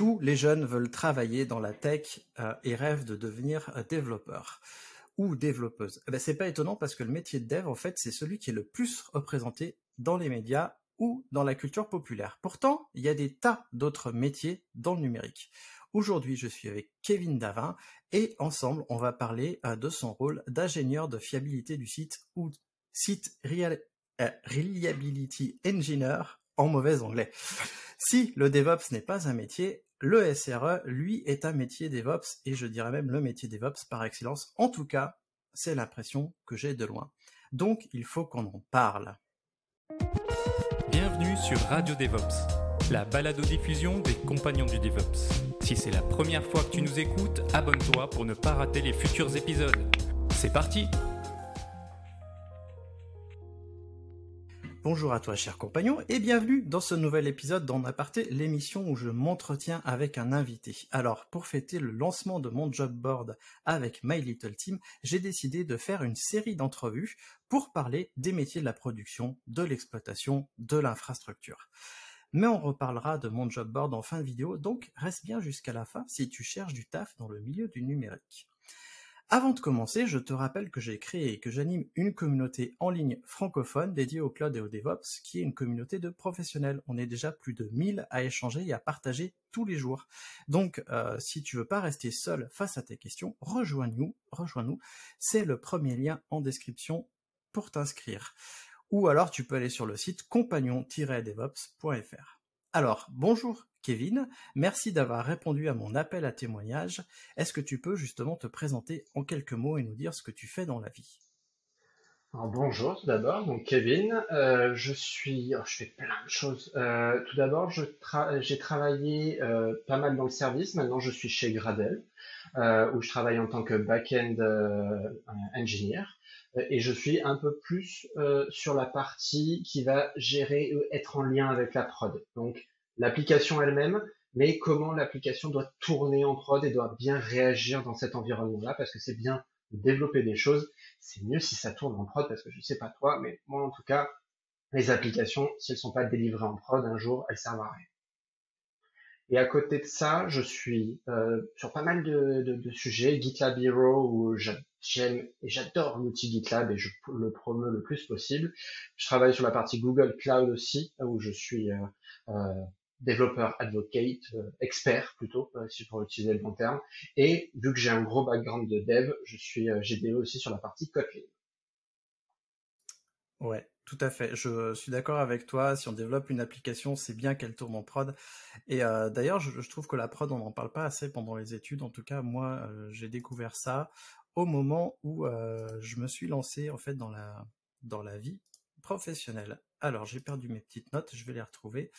Tous les jeunes veulent travailler dans la tech euh, et rêvent de devenir euh, développeurs ou développeuses. Eh ben, c'est pas étonnant parce que le métier de dev, en fait, c'est celui qui est le plus représenté dans les médias ou dans la culture populaire. Pourtant, il y a des tas d'autres métiers dans le numérique. Aujourd'hui, je suis avec Kevin Davin et ensemble, on va parler euh, de son rôle d'ingénieur de fiabilité du site ou site Reliability Engineer en mauvais anglais. Si le DevOps n'est pas un métier, le SRE, lui, est un métier DevOps et je dirais même le métier DevOps par excellence. En tout cas, c'est l'impression que j'ai de loin. Donc, il faut qu'on en parle. Bienvenue sur Radio DevOps, la balado-diffusion des compagnons du DevOps. Si c'est la première fois que tu nous écoutes, abonne-toi pour ne pas rater les futurs épisodes. C'est parti Bonjour à toi, cher compagnon, et bienvenue dans ce nouvel épisode d'En Aparté, l'émission où je m'entretiens avec un invité. Alors, pour fêter le lancement de mon job board avec My Little Team, j'ai décidé de faire une série d'entrevues pour parler des métiers de la production, de l'exploitation, de l'infrastructure. Mais on reparlera de mon job board en fin de vidéo, donc reste bien jusqu'à la fin si tu cherches du taf dans le milieu du numérique. Avant de commencer, je te rappelle que j'ai créé et que j'anime une communauté en ligne francophone dédiée au cloud et au DevOps, qui est une communauté de professionnels. On est déjà plus de 1000 à échanger et à partager tous les jours. Donc, euh, si tu veux pas rester seul face à tes questions, rejoins-nous, rejoins-nous. C'est le premier lien en description pour t'inscrire. Ou alors, tu peux aller sur le site compagnon-devops.fr. Alors, bonjour Kevin, merci d'avoir répondu à mon appel à témoignage. Est-ce que tu peux justement te présenter en quelques mots et nous dire ce que tu fais dans la vie? Bonjour tout d'abord, donc Kevin, euh, je suis, oh, je fais plein de choses. Euh, tout d'abord, j'ai travaillé euh, pas mal dans le service. Maintenant, je suis chez Gradle, euh, où je travaille en tant que back-end engineer, et je suis un peu plus sur la partie qui va gérer, être en lien avec la prod. Donc l'application elle-même, mais comment l'application doit tourner en prod et doit bien réagir dans cet environnement-là, parce que c'est bien de développer des choses c'est mieux si ça tourne en prod parce que je sais pas toi, mais moi en tout cas, les applications, si elles sont pas délivrées en prod un jour, elles servent à rien. Et à côté de ça, je suis euh, sur pas mal de, de, de sujets, GitLab Hero où j'a- j'aime et j'adore l'outil GitLab et je le promeux le plus possible. Je travaille sur la partie Google Cloud aussi où je suis euh, euh, développeur advocate, euh, expert plutôt, euh, si pour utiliser le bon terme. Et vu que j'ai un gros background de dev, je suis euh, GDE aussi sur la partie Kotlin. Ouais, tout à fait. Je suis d'accord avec toi. Si on développe une application, c'est bien qu'elle tourne en prod. Et euh, d'ailleurs, je, trouve que la prod, on n'en parle pas assez pendant les études. En tout cas, moi, euh, j'ai découvert ça au moment où euh, je me suis lancé en fait dans la dans la vie professionnelle. Alors, j'ai perdu mes petites notes. Je vais les retrouver.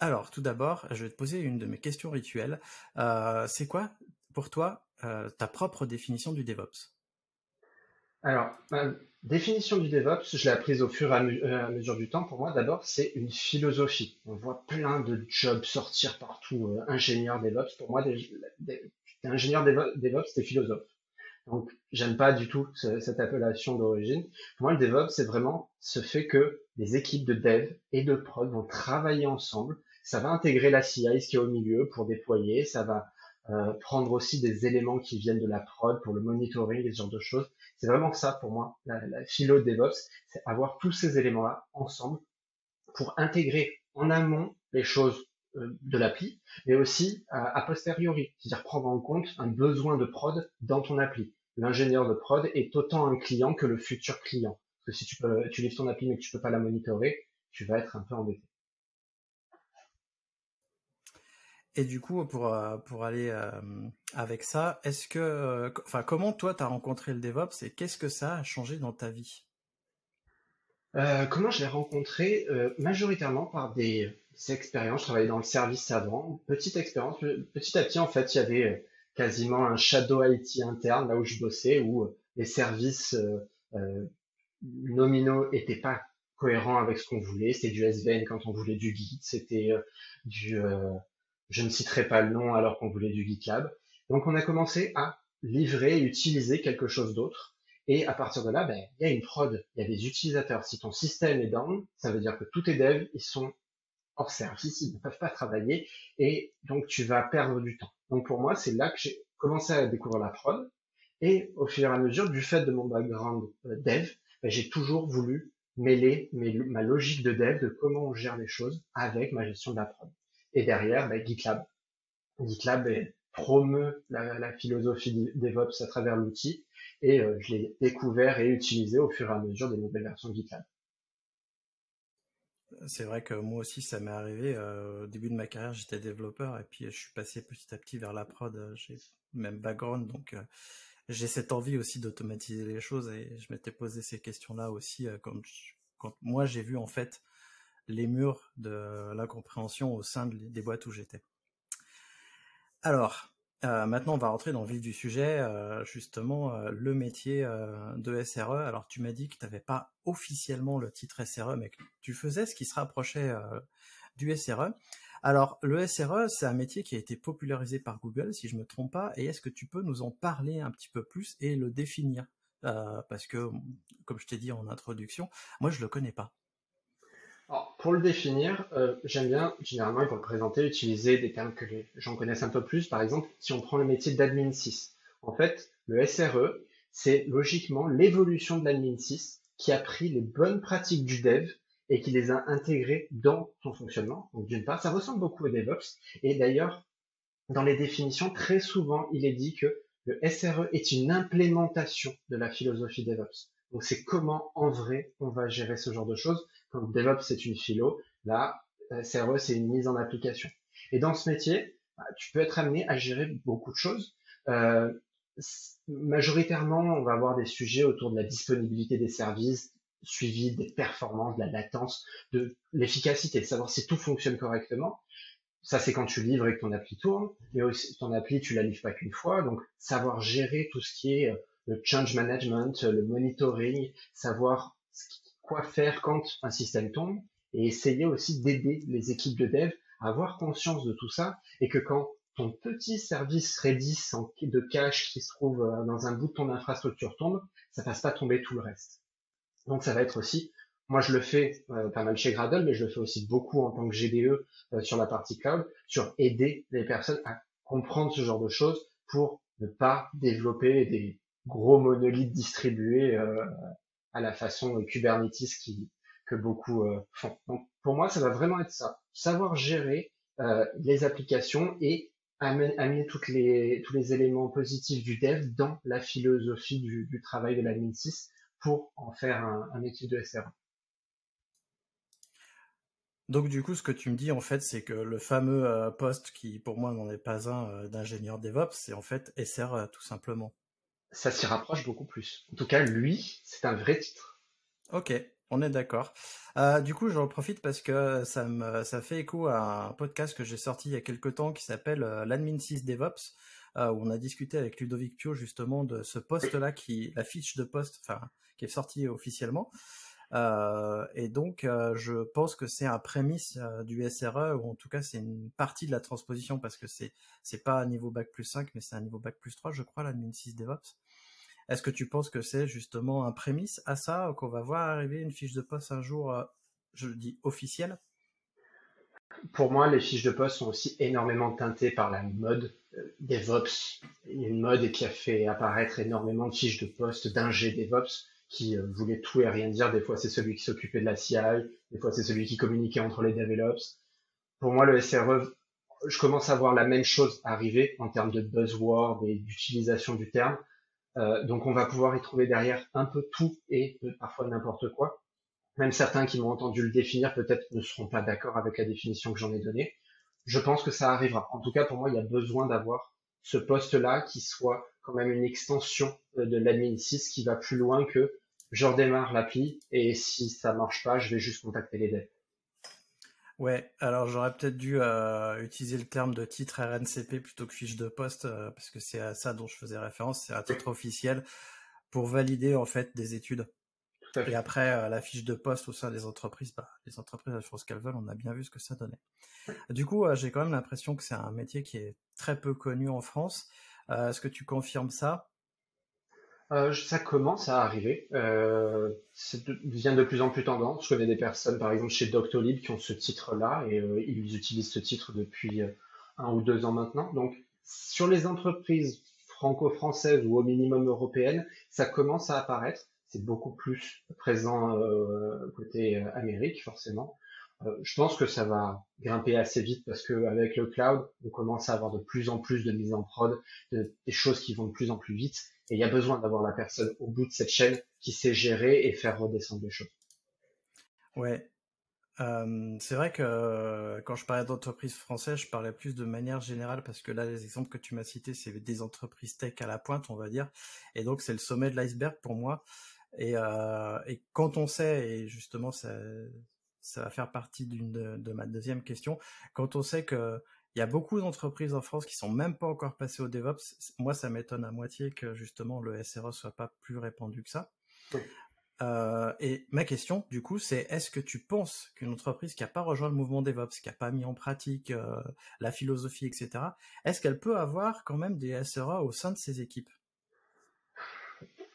Alors, tout d'abord, je vais te poser une de mes questions rituelles. Euh, c'est quoi, pour toi, euh, ta propre définition du DevOps? Alors, ma définition du DevOps, je l'ai apprise au fur et euh, à mesure du temps. Pour moi, d'abord, c'est une philosophie. On voit plein de jobs sortir partout, euh, ingénieur DevOps. Pour moi, des, des- ingénieur Devo- DevOps, t'es philosophe. Donc, j'aime pas du tout ce- cette appellation d'origine. Pour moi, le DevOps, c'est vraiment ce fait que les équipes de dev et de prod vont travailler ensemble. Ça va intégrer la CI, ce qui est au milieu, pour déployer. Ça va euh, prendre aussi des éléments qui viennent de la prod pour le monitoring ce genre de choses. C'est vraiment ça pour moi, la, philo de DevOps, c'est avoir tous ces éléments-là ensemble pour intégrer en amont les choses euh, de l'appli, mais aussi à, a posteriori, c'est-à-dire prendre en compte un besoin de prod dans ton appli. L'ingénieur de prod est autant un client que le futur client. Parce que si tu peux, livres ton appli mais que tu peux pas la monitorer, tu vas être un peu embêté. Et du coup, pour, euh, pour aller euh, avec ça, est-ce que, euh, enfin, comment toi t'as rencontré le DevOps et qu'est-ce que ça a changé dans ta vie? Comment je l'ai rencontré? Majoritairement par des expériences. Je travaillais dans le service avant, petite expérience. Petit à petit, en fait, il y avait quasiment un shadow IT interne là où je bossais, où les services nominaux étaient pas cohérents avec ce qu'on voulait. C'était du SVN quand on voulait du Git, c'était du, je ne citerai pas le nom alors qu'on voulait du GitLab. Donc on a commencé à livrer et utiliser quelque chose d'autre. Et à partir de là, ben, il y a une prod, il y a des utilisateurs. Si ton système est down, ça veut dire que tous tes devs, ils sont hors service, ils ne peuvent pas travailler, et donc tu vas perdre du temps. Donc pour moi, c'est là que j'ai commencé à découvrir la prod, et au fur et à mesure, du fait de mon background euh, dev, ben, j'ai toujours voulu mêler ma logique de dev, de comment on gère les choses, avec ma gestion de la prod. Et derrière, ben, GitLab. GitLab promeut la, philosophie DevOps à travers l'outil, et euh, je l'ai découvert et utilisé au fur et à mesure des nouvelles versions de GitLab. C'est vrai que moi aussi, ça m'est arrivé. Euh, au début de ma carrière, j'étais développeur et puis je suis passé petit à petit vers la prod. Euh, j'ai même background, donc j'ai cette envie aussi d'automatiser les choses et je m'étais posé ces questions-là aussi quand moi j'ai vu en fait les murs de l'incompréhension au sein des boîtes où j'étais. Alors, euh, maintenant, on va rentrer dans le vif du sujet, euh, justement, euh, le métier de SRE. Alors, tu m'as dit que tu n'avais pas officiellement le titre SRE, mais que tu faisais ce qui se rapprochait du SRE. Alors, le SRE, c'est un métier qui a été popularisé par Google, si je ne me trompe pas, et est-ce que tu peux nous en parler un petit peu plus et le définir? Parce que, comme je t'ai dit en introduction, moi, je ne le connais pas. Pour le définir, euh, j'aime bien, généralement, pour le présenter, utiliser des termes que les gens connaissent un peu plus. Par exemple, si on prend le métier d'admin 6, en fait, le SRE, c'est logiquement l'évolution de l'admin 6 qui a pris les bonnes pratiques du dev et qui les a intégrées dans son fonctionnement. Donc, d'une part, ça ressemble beaucoup au DevOps. Et d'ailleurs, dans les définitions, très souvent, il est dit que le SRE est une implémentation de la philosophie DevOps. Donc, c'est comment, en vrai, on va gérer ce genre de choses. Comme DevOps, c'est une philo. Là, CRE, c'est une mise en application. Et dans ce métier, bah, tu peux être amené à gérer beaucoup de choses. Euh, majoritairement, on va avoir des sujets autour de la disponibilité des services, suivi des performances, de la latence, de l'efficacité, savoir si tout fonctionne correctement. Ça, c'est quand tu livres et que ton appli tourne. Mais aussi, ton appli, tu la livres pas qu'une fois. Donc, savoir gérer tout ce qui est euh, le change management, le monitoring, savoir quoi faire quand un système tombe et essayer aussi d'aider les équipes de dev à avoir conscience de tout ça et que quand ton petit service Redis de cache qui se trouve euh, dans un bout de ton infrastructure tombe, ça fasse pas tomber tout le reste. Donc ça va être aussi, moi je le fais euh, pas mal chez Gradle, mais je le fais aussi beaucoup en tant que GDE euh, sur la partie cloud, sur aider les personnes à comprendre ce genre de choses pour ne pas développer des gros monolithes distribués à la façon Kubernetes qui, que beaucoup euh, font. Pour moi, ça va vraiment être ça. Savoir gérer euh, les applications et amener, tous les éléments positifs du dev dans la philosophie du, travail de l'admin 6 pour en faire un, un métier de SRE. Donc du coup, ce que tu me dis en fait, c'est que le fameux euh, poste qui pour moi n'en est pas un d'ingénieur DevOps, c'est en fait SRE tout simplement ça s'y rapproche beaucoup plus. En tout cas, lui, c'est un vrai titre. Ok, on est d'accord. Euh, du coup, j'en profite parce que ça me ça fait écho à un podcast que j'ai sorti il y a quelques temps qui s'appelle euh, l'Admin 6 DevOps, euh, où on a discuté avec Ludovic Pio justement de ce poste-là, qui la fiche de poste, enfin, qui est sortie officiellement. Et donc, je pense que c'est un prémisse du SRE, ou en tout cas, c'est une partie de la transposition parce que c'est c'est pas un niveau bac plus 5, mais c'est un niveau bac plus 3, je crois, l'admin 6 DevOps. Est-ce que tu penses que c'est justement un prémisse à ça, qu'on va voir arriver une fiche de poste un jour, euh, je le dis, officielle? Pour moi, les fiches de poste sont aussi énormément teintées par la mode euh, DevOps. Une mode qui a fait apparaître énormément de fiches de poste d'ingé DevOps qui euh, voulait tout et rien dire. Des fois, c'est celui qui s'occupait de la CI, des fois, c'est celui qui communiquait entre les DevOps. Pour moi, le SRE, je commence à voir la même chose arriver en termes de buzzword et d'utilisation du terme. Euh, donc on va pouvoir y trouver derrière un peu tout et parfois n'importe quoi. Même certains qui m'ont entendu le définir peut-être ne seront pas d'accord avec la définition que j'en ai donnée. Je pense que ça arrivera. En tout cas, pour moi, il y a besoin d'avoir ce poste-là qui soit quand même une extension euh, de l'admin 6 qui va plus loin que je redémarre l'appli et si ça marche pas, je vais juste contacter les devs. Ouais, alors j'aurais peut-être dû euh, utiliser le terme de titre RNCP plutôt que fiche de poste, euh, parce que c'est à ça dont je faisais référence, c'est un titre officiel pour valider en fait des études. Et après, euh, la fiche de poste au sein des entreprises, bah, les entreprises elles font ce qu'elles veulent, on a bien vu ce que ça donnait. Du coup, j'ai quand même l'impression que c'est un métier qui est très peu connu en France. Est-ce que tu confirmes ça? Euh, ça commence à arriver. Euh, ça devient de plus en plus tendance. Je connais des personnes, par exemple chez Doctolib, qui ont ce titre-là et euh, ils utilisent ce titre depuis euh, un ou deux ans maintenant. Donc, sur les entreprises franco-françaises ou au minimum européennes, ça commence à apparaître. C'est beaucoup plus présent euh, côté Amérique, forcément. Je pense que ça va grimper assez vite parce que avec le cloud, on commence à avoir de plus en plus de mise en prod, de, des choses qui vont de plus en plus vite et il y a besoin d'avoir la personne au bout de cette chaîne qui sait gérer et faire redescendre les choses. Ouais. Euh, c'est vrai que euh, quand je parlais d'entreprises françaises, je parlais plus de manière générale parce que là, les exemples que tu m'as cités, c'est des entreprises tech à la pointe, on va dire. Et donc, c'est le sommet de l'iceberg pour moi. Euh, et, quand on sait, et justement, ça, ça va faire partie d'une de, de, ma deuxième question, quand on sait que il y a beaucoup d'entreprises en France qui sont même pas encore passées au DevOps. Moi, ça m'étonne à moitié que justement le SRE soit pas plus répandu que ça. Euh, et ma question, du coup, c'est est-ce que tu penses qu'une entreprise qui n'a pas rejoint le mouvement DevOps, qui n'a pas mis en pratique euh, la philosophie, etc., est-ce qu'elle peut avoir quand même des SRE au sein de ses équipes?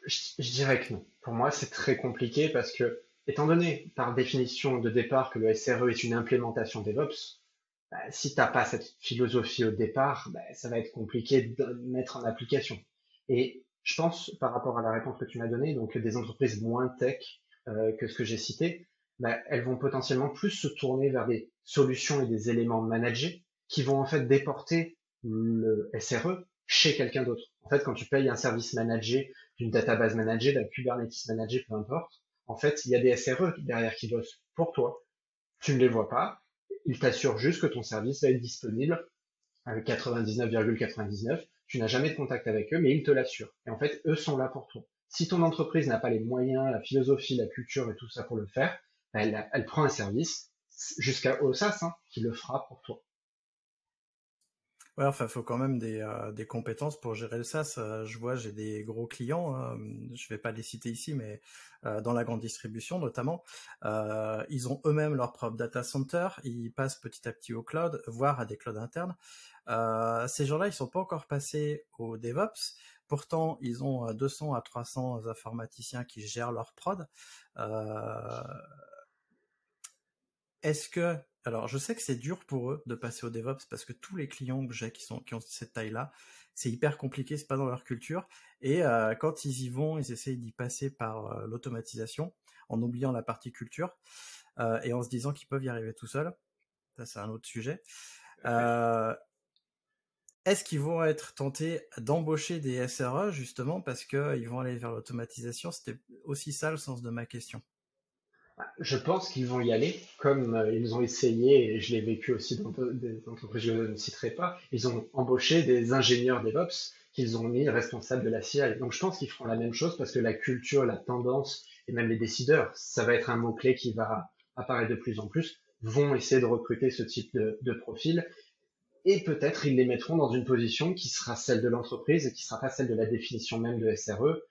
Je, je, dirais que non. Pour moi, c'est très compliqué parce que, étant donné par définition de départ que le SRE est une implémentation DevOps, bah, si t'as pas cette philosophie au départ, bah, ça va être compliqué de mettre en application. Et je pense, par rapport à la réponse que tu m'as donnée, donc des entreprises moins tech euh, que ce que j'ai cité, bah, elles vont potentiellement plus se tourner vers des solutions et des éléments managés qui vont en fait déporter le SRE chez quelqu'un d'autre. En fait, quand tu payes un service managé, d'une database managée, d'un Kubernetes managé, peu importe, en fait, il y a des SRE derrière qui bossent pour toi. Tu ne les vois pas, il t'assure juste que ton service va être disponible avec 99,99. Tu n'as jamais de contact avec eux, mais ils te l'assurent. Et en fait, eux sont là pour toi. Si ton entreprise n'a pas les moyens, la philosophie, la culture et tout ça pour le faire, bah, elle, elle prend un service jusqu'à OSAS hein, qui le fera pour toi. Ouais, enfin, faut quand même des, euh, des compétences pour gérer le SaaS. Euh, je vois, j'ai des gros clients, hein, je vais pas les citer ici, mais euh, dans la grande distribution notamment, ils ont eux-mêmes leur propre data center, ils passent petit à petit au cloud, voire à des clouds internes. ces gens-là, ils sont pas encore passés au DevOps. Pourtant, ils ont 200 à 300 informaticiens qui gèrent leur prod. Est-ce que alors, je sais que c'est dur pour eux de passer au DevOps parce que tous les clients que j'ai qui sont qui ont cette taille-là, c'est hyper compliqué, c'est pas dans leur culture. Et euh, quand ils y vont, ils essayent d'y passer par euh, l'automatisation, en oubliant la partie culture euh, et en se disant qu'ils peuvent y arriver tout seuls. Ça, c'est un autre sujet. Est-ce qu'ils vont être tentés d'embaucher des SRE justement parce qu'ils vont aller vers l'automatisation? C'était aussi ça le sens de ma question. Je pense qu'ils vont y aller, comme euh, ils ont essayé, et je l'ai vécu aussi dans des entreprises que je ne citerai pas, ils ont embauché des ingénieurs DevOps qu'ils ont mis responsables de la CI. Donc je pense qu'ils feront la même chose parce que la culture, la tendance, et même les décideurs, ça va être un mot-clé qui va apparaître de plus en plus, vont essayer de recruter ce type de, de profil. Et peut-être ils les mettront dans une position qui sera celle de l'entreprise et qui sera pas celle de la définition même de SRE,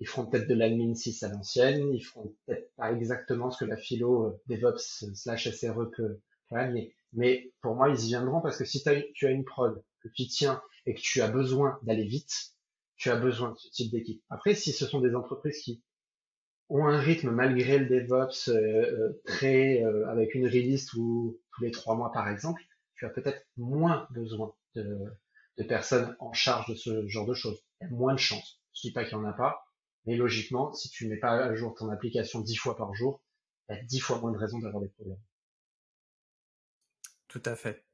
ils feront peut-être de l'admin 6 à l'ancienne, ils feront peut-être pas exactement ce que la philo euh, DevOps slash SRE peut, amener. Mais pour moi, ils y viendront parce que si tu as une prod que tu tiens et que tu as besoin d'aller vite, tu as besoin de ce type d'équipe. Après, si ce sont des entreprises qui ont un rythme malgré le DevOps euh, euh, très avec une release tous les trois mois par exemple, tu as peut-être moins besoin de, personnes en charge de ce genre de choses. Il y a moins de chances. Je dis pas qu'il y en a pas, mais logiquement, si tu mets pas à jour ton application dix fois par jour, il y a dix fois moins de raisons d'avoir des problèmes. Tout à fait.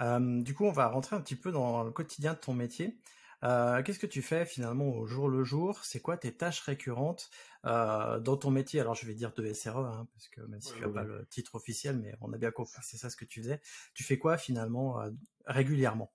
Euh, du coup, on va rentrer un petit peu dans le quotidien de ton métier. Euh, qu'est-ce que tu fais finalement au jour le jour? C'est quoi tes tâches récurrentes euh, dans ton métier? Alors je vais dire de SRE, hein, parce que même si tu n'as pas le titre officiel, mais on a bien compris que c'est ça ce que tu faisais. Tu fais quoi finalement régulièrement?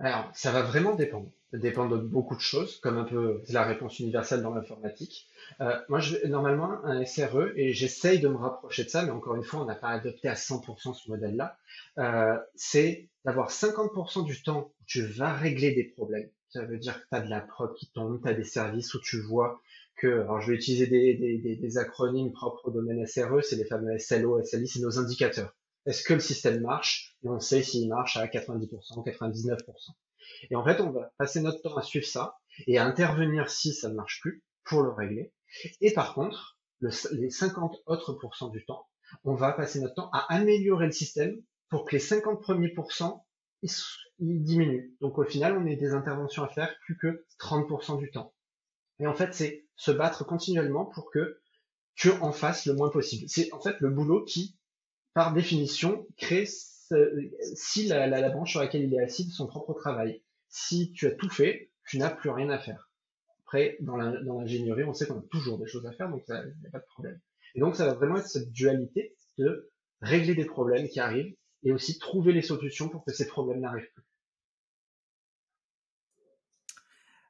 Alors, ça va vraiment dépendre. Ça dépend de beaucoup de choses, comme un peu la réponse universelle dans l'informatique. Euh, moi, je normalement un SRE et j'essaye de me rapprocher de ça, mais encore une fois, on n'a pas adopté à 100% ce modèle-là. Euh, c'est d'avoir 50% du temps où tu vas régler des problèmes. Ça veut dire que tu as de la prod qui tombe, tu as des services où tu vois que, alors je vais utiliser des, des, des acronymes propres au domaine SRE, c'est les fameux SLO, SLI, c'est nos indicateurs. Est-ce que le système marche? Et on sait s'il marche à 90%, 99%. Et en fait, on va passer notre temps à suivre ça et à intervenir si ça ne marche plus pour le régler. Et par contre, les 50 autres pourcents du temps, on va passer notre temps à améliorer le système pour que les 50 premiers pourcents ils, diminuent. Donc au final, on a des interventions à faire plus que 30% du temps. Et en fait, c'est se battre continuellement pour que que en fasse le moins possible. C'est en fait le boulot qui par définition, crée si la, la, branche sur laquelle il est assis son propre travail. Si tu as tout fait, tu n'as plus rien à faire. Après, dans l'ingénierie, on sait qu'on a toujours des choses à faire, donc il n'y a pas de problème. Et donc, ça va vraiment être cette dualité de régler des problèmes qui arrivent et aussi trouver les solutions pour que ces problèmes n'arrivent plus.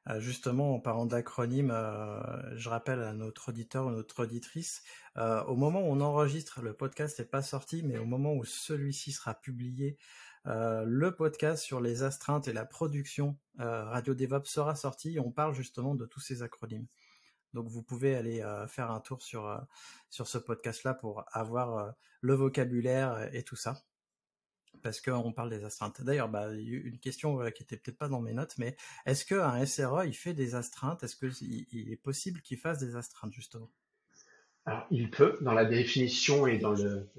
Euh, justement, en parlant d'acronyme, euh, je rappelle à notre auditeur ou notre auditrice, euh, au moment où on enregistre, le podcast n'est pas sorti, mais au moment où celui-ci sera publié, le podcast sur les astreintes et la production Radio DevOps sera sorti. on parle justement de tous ces acronymes. Donc vous pouvez aller faire un tour sur sur ce podcast-là pour avoir le vocabulaire et tout ça parce qu'on parle des astreintes. D'ailleurs, bah, une question qui était peut-être pas dans mes notes, mais est-ce qu'un SRE, il fait des astreintes? Est-ce qu'il est possible qu'il fasse des astreintes, justement? Alors, il peut, dans la définition et dans le,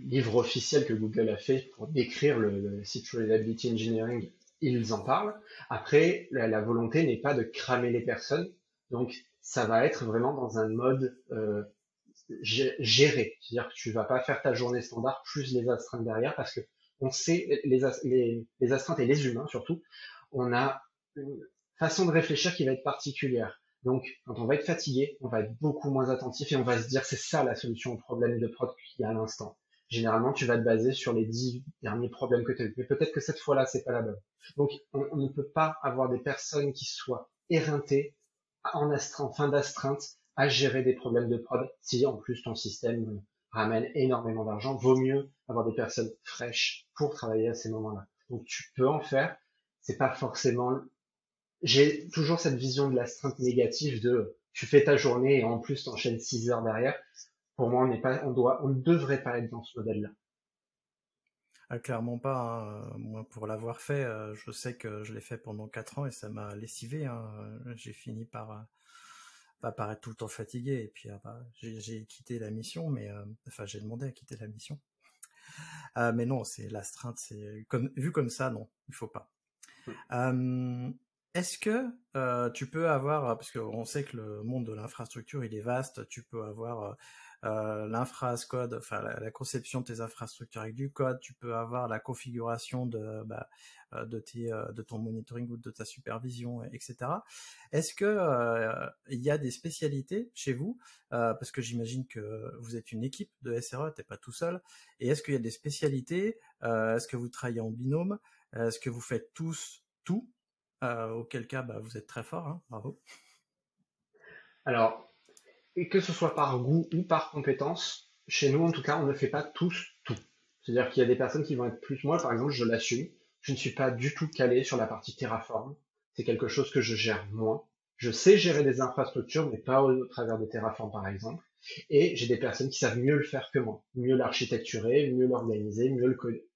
livre officiel que Google a fait pour décrire le, site Reliability Engineering, ils en parlent. Après, la, volonté n'est pas de cramer les personnes, donc ça va être vraiment dans un mode euh, gérer. C'est-à-dire que tu vas pas faire ta journée standard plus les astreintes derrière parce que on sait, les, les, astreintes et les humains surtout, on a une façon de réfléchir qui va être particulière. Donc, quand on va être fatigué, on va être beaucoup moins attentif et on va se dire c'est ça la solution au problème de prod qu'il y a à l'instant. Généralement, tu vas te baser sur les dix derniers problèmes que tu as eu. Mais peut-être que cette fois-là, c'est pas la bonne. Donc, on, ne peut pas avoir des personnes qui soient éreintées en, astreinte, en fin d'astreinte à gérer des problèmes de prod. Si en plus ton système ramène énormément d'argent, vaut mieux avoir des personnes fraîches pour travailler à ces moments-là. Donc tu peux en faire. C'est pas forcément. J'ai toujours cette vision de l'astreinte négative de tu fais ta journée et en plus t'enchaînes 6 heures derrière. Pour moi, on n'est pas, on doit, on ne devrait pas être dans ce modèle-là. Ah, clairement pas. Hein. Moi, pour l'avoir fait, euh, je sais que je l'ai fait pendant 4 ans et ça m'a lessivé. Hein. J'ai fini par euh, pas paraître tout le temps fatigué. Et puis, ah bah, j'ai quitté la mission, mais euh, enfin, j'ai demandé à quitter la mission. Euh, mais non, c'est l'astreinte, c'est comme vu comme ça, non, il faut pas. Est-ce que euh, tu peux avoir, parce qu'on sait que le monde de l'infrastructure il est vaste, tu peux avoir euh, l'infra code, enfin la, conception de tes infrastructures avec du code, tu peux avoir la configuration de, bah, euh, de, tes, euh, de ton monitoring ou de ta supervision, etc. Est-ce que il y a des spécialités chez vous Parce que j'imagine que vous êtes une équipe de SRE, t'es pas tout seul. Et est-ce qu'il y a des spécialités Est-ce que vous travaillez en binôme Est-ce que vous faites tous tout Auquel cas, bah, vous êtes très fort, hein bravo. Alors, que ce soit par goût ou par compétence, chez nous en tout cas, on ne fait pas tous tout. C'est-à-dire qu'il y a des personnes qui vont être plus. Moi, par exemple, je l'assume. Je ne suis pas du tout calé sur la partie Terraform. C'est quelque chose que je gère moins. Je sais gérer des infrastructures, mais pas au, travers de Terraform, par exemple. Et j'ai des personnes qui savent mieux le faire que moi, mieux l'architecturer, mieux l'organiser, mieux le coder.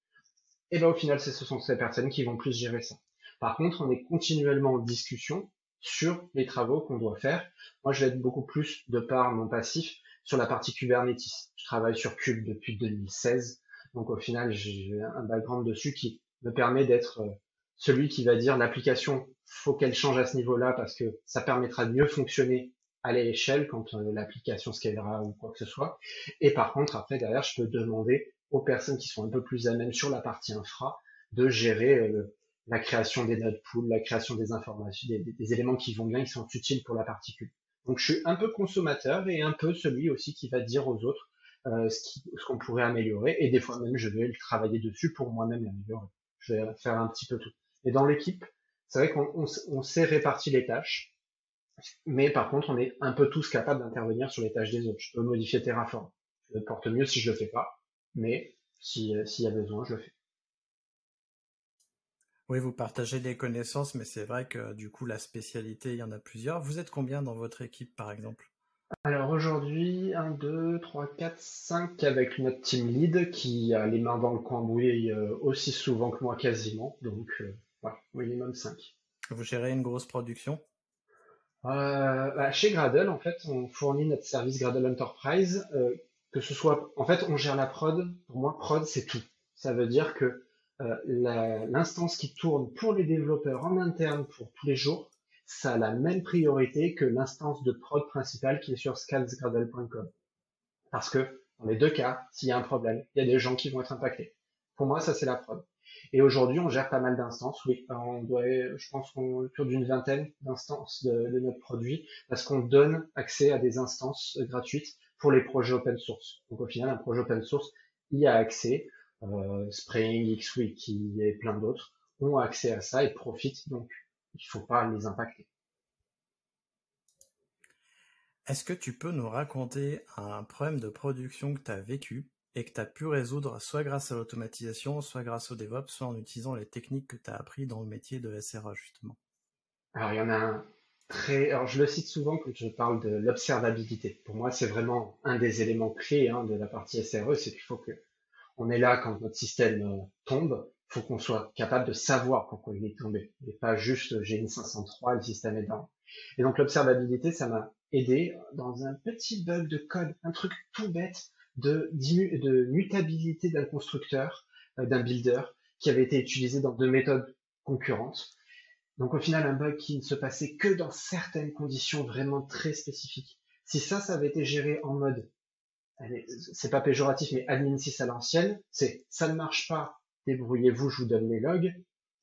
Et ben au final, ce sont ces personnes qui vont plus gérer ça. Par contre, on est continuellement en discussion sur les travaux qu'on doit faire. Moi, je vais être beaucoup plus, de par mon passif, sur la partie Kubernetes. Je travaille sur Kube depuis 2016, donc au final, j'ai un background dessus qui me permet d'être euh, celui qui va dire l'application, faut qu'elle change à ce niveau-là parce que ça permettra de mieux fonctionner à l'échelle quand euh, l'application scalera ou quoi que ce soit. Et par contre, après, derrière, je peux demander aux personnes qui sont un peu plus à même sur la partie infra de gérer euh, la création des node pools, la création des informations, des, éléments qui vont bien, qui sont utiles pour la particule. Donc je suis un peu consommateur et un peu celui aussi qui va dire aux autres euh, ce qu'on pourrait améliorer et des fois même je vais travailler dessus pour moi-même l'améliorer. Je vais faire un petit peu tout. Et dans l'équipe, c'est vrai qu'on on, s'est réparti les tâches, mais par contre, on est un peu tous capables d'intervenir sur les tâches des autres. Je peux modifier Terraform. Je porte mieux si je le fais pas, mais euh, s'il y a besoin, je le fais. Oui, vous partagez des connaissances, mais c'est vrai que du coup, la spécialité, il y en a plusieurs. Vous êtes combien dans votre équipe, par exemple? Alors aujourd'hui, 1, 2, 3, 4, 5 avec notre team lead qui a les mains dans le cambouis euh, aussi souvent que moi quasiment. Donc euh, voilà, minimum 5. Vous gérez une grosse production? Euh, bah, Chez Gradle, en fait, on fournit notre service Gradle Enterprise. que ce soit, en fait, on gère la prod. Pour moi, prod, c'est tout. Ça veut dire que euh, l'instance qui tourne pour les développeurs en interne pour tous les jours, ça a la même priorité que l'instance de prod principale qui est sur scalesgradle.com. Parce que dans les deux cas, s'il y a un problème, il y a des gens qui vont être impactés. Pour moi, ça c'est la prod. Et aujourd'hui, on gère pas mal d'instances. Oui, on doit, je pense qu'on autour d'une vingtaine d'instances de, de, notre produit parce qu'on donne accès à des instances gratuites pour les projets open source. Donc au final, un projet open source y a accès. Euh, Spring, XWiki et plein d'autres ont accès à ça et profitent, donc il faut pas les impacter. Est-ce que tu peux nous raconter un problème de production que tu as vécu et que tu as pu résoudre soit grâce à l'automatisation, soit grâce au DevOps, soit en utilisant les techniques que tu as appris dans le métier de SRE justement? Alors il y en a un très... Alors je le cite souvent quand je parle de l'observabilité. Pour moi c'est vraiment un des éléments clés hein, de la partie SRE, c'est qu'il faut que on est là quand notre système euh, tombe, faut qu'on soit capable de savoir pourquoi il est tombé. Et pas juste j'ai une 503, le système est down. Et donc l'observabilité, ça m'a aidé dans un petit bug de code, un truc tout bête de, de mutabilité d'un constructeur, euh, d'un builder, qui avait été utilisé dans deux méthodes concurrentes. Donc au final, un bug qui ne se passait que dans certaines conditions vraiment très spécifiques. Si ça, ça avait été géré en mode c'est pas péjoratif, mais admin 6 à l'ancienne, c'est ça ne marche pas, débrouillez-vous, je vous donne les logs,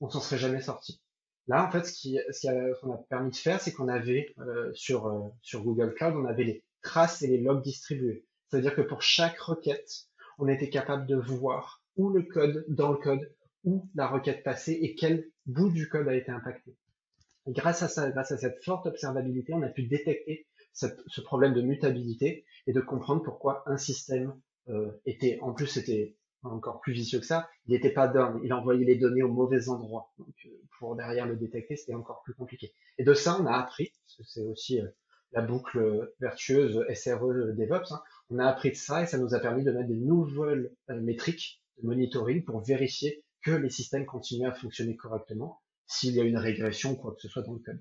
on s'en serait jamais sorti. Là, en fait, ce qu'on a, permis de faire, c'est qu'on avait euh, sur euh, sur Google Cloud, on avait les traces et les logs distribués. C'est-à-dire que pour chaque requête, on était capable de voir où le code, dans le code, où la requête passait et quel bout du code a été impacté. Et grâce à ça, grâce à cette forte observabilité, on a pu détecter ce problème de mutabilité et de comprendre pourquoi un système euh, était, en plus c'était encore plus vicieux que ça, il n'était pas down, il envoyait les données au mauvais endroit. Donc euh, pour derrière le détecter, c'était encore plus compliqué. Et de ça, on a appris, c'est aussi euh, la boucle vertueuse SRE DevOps, hein, on a appris de ça et ça nous a permis de mettre des nouvelles métriques de monitoring pour vérifier que les systèmes continuent à fonctionner correctement s'il y a une régression ou quoi que ce soit dans le code.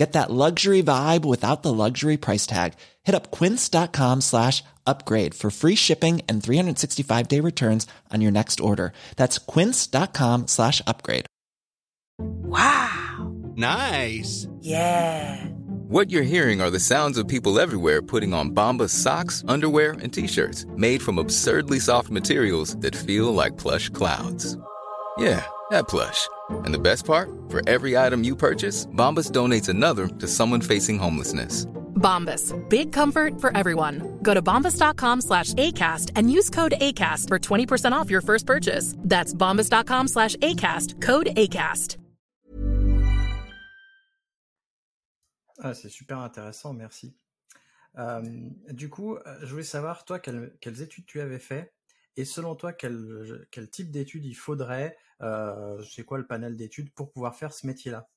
Get that luxury vibe without the luxury price tag. Hit up quince.com slash upgrade for free shipping and 365 day returns on your next order. That's quince.com slash upgrade. Wow. Nice. Yeah. What you're hearing are the sounds of people everywhere putting on Bombas socks, underwear, and t-shirts made from absurdly soft materials that feel like plush clouds. Yeah, that plush. And the best part, for every item you purchase, Bombas donates another to someone facing homelessness. Bombas, big comfort for everyone. Go to bombas.com slash ACAST and use code ACAST for 20% off your first purchase. That's bombas.com slash ACAST, code ACAST. Ah, c'est super intéressant, merci. Euh, du coup, euh, je voulais savoir, toi, quelles, quelles études tu avais fait et selon toi, quel, quel type d'études il faudrait C'est quoi le panel d'études pour pouvoir faire ce métier-là?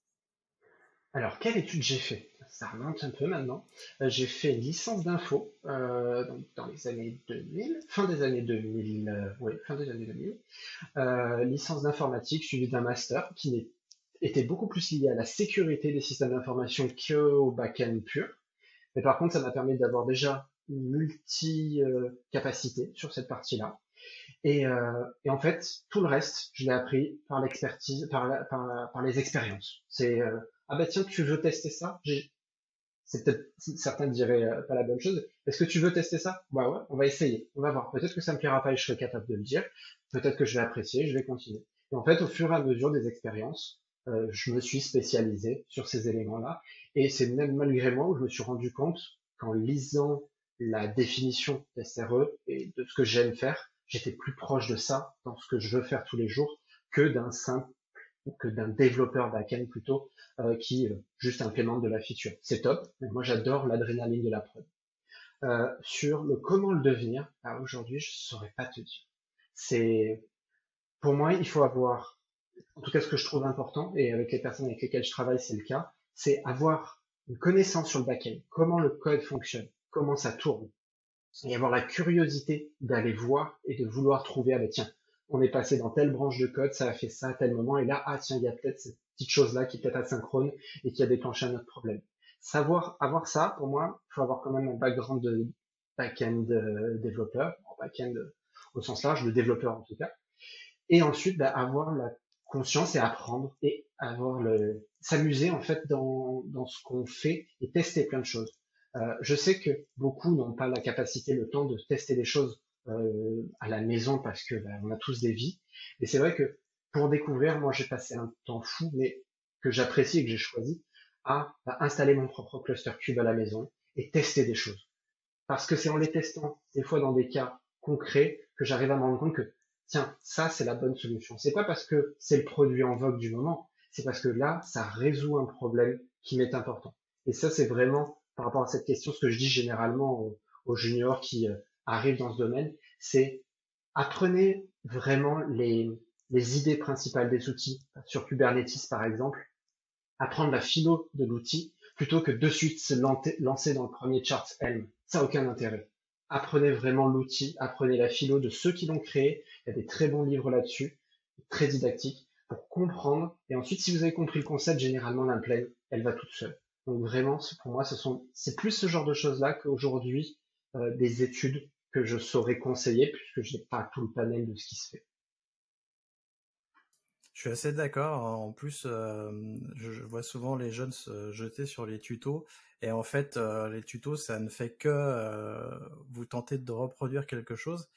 Alors, quelle étude j'ai fait? Ça remonte un peu maintenant. Euh, j'ai fait une licence d'info euh, dans les années 2000, fin des années 2000, euh, oui, fin des années 2000. Euh, licence d'informatique suivie d'un master qui était beaucoup plus lié à la sécurité des systèmes d'information qu'au back-end pur. Mais par contre, ça m'a permis d'avoir déjà une multi-capacité sur cette partie-là. Et, euh, et, en fait, tout le reste, je l'ai appris par l'expertise, par, par, par, les expériences. C'est euh, ah bah tiens, tu veux tester ça? C'est peut-être certains diraient euh, pas la bonne chose. Est-ce que tu veux tester ça? Bah ouais, on va essayer, on va voir. Peut-être que ça me plaira pas et je serai capable de le dire. Peut-être que je vais apprécier, je vais continuer. Et en fait, au fur et à mesure des expériences, euh, je me suis spécialisé sur ces éléments-là. Et c'est même malgré moi où je me suis rendu compte qu'en lisant la définition SRE et de ce que j'aime faire, j'étais plus proche de ça dans ce que je veux faire tous les jours que d'un simple que d'un développeur backend plutôt euh, qui euh, juste implémente de la feature. C'est top, mais moi j'adore l'adrénaline de la preuve. Euh, sur le comment le devenir, aujourd'hui je saurais pas te dire. C'est pour moi il faut avoir, en tout cas ce que je trouve important et avec les personnes avec lesquelles je travaille c'est le cas, c'est avoir une connaissance sur le backend, comment le code fonctionne, comment ça tourne, et avoir la curiosité d'aller voir et de vouloir trouver, ah ben tiens, on est passé dans telle branche de code, ça a fait ça à tel moment, et là, ah tiens, il y a peut-être cette petite chose-là qui est peut-être asynchrone et qui a déclenché un autre problème. Savoir avoir ça, pour moi, il faut avoir quand même un background de back-end euh, développeur, back-end euh, au sens large, le développeur en tout cas, et ensuite bah, avoir la conscience et apprendre et avoir le s'amuser en fait dans, dans ce qu'on fait et tester plein de choses. Euh, je sais que beaucoup n'ont pas la capacité, le temps de tester les choses euh, à la maison parce que ben, on a tous des vies. Et c'est vrai que pour découvrir, moi j'ai passé un temps fou, mais que j'apprécie et que j'ai choisi, à, installer mon propre cluster cube à la maison et tester des choses. Parce que c'est en les testant, des fois dans des cas concrets, que j'arrive à me rendre compte que tiens, ça c'est la bonne solution. C'est pas parce que c'est le produit en vogue du moment, c'est parce que là, ça résout un problème qui m'est important. Et ça, c'est vraiment par rapport à cette question, ce que je dis généralement aux, juniors qui euh, arrive dans ce domaine, c'est apprenez vraiment les, idées principales des outils sur Kubernetes par exemple, apprendre la philo de l'outil plutôt que de suite se lancer dans le premier chart Helm. Ça n'a aucun intérêt. Apprenez vraiment l'outil, apprenez la philo de ceux qui l'ont créé. Il y a des très bons livres là-dessus, très didactiques, pour comprendre. Et ensuite, si vous avez compris le concept, généralement l'implane, elle va toute seule. Donc vraiment, pour moi, ce sont, c'est plus ce genre de choses-là qu'aujourd'hui euh, des études que je saurais conseiller puisque je n'ai pas tout le panel de ce qui se fait. Je suis assez d'accord. En plus, euh, je, vois souvent les jeunes se jeter sur les tutos. Et en fait, euh, les tutos, ça ne fait que vous tenter de reproduire quelque chose.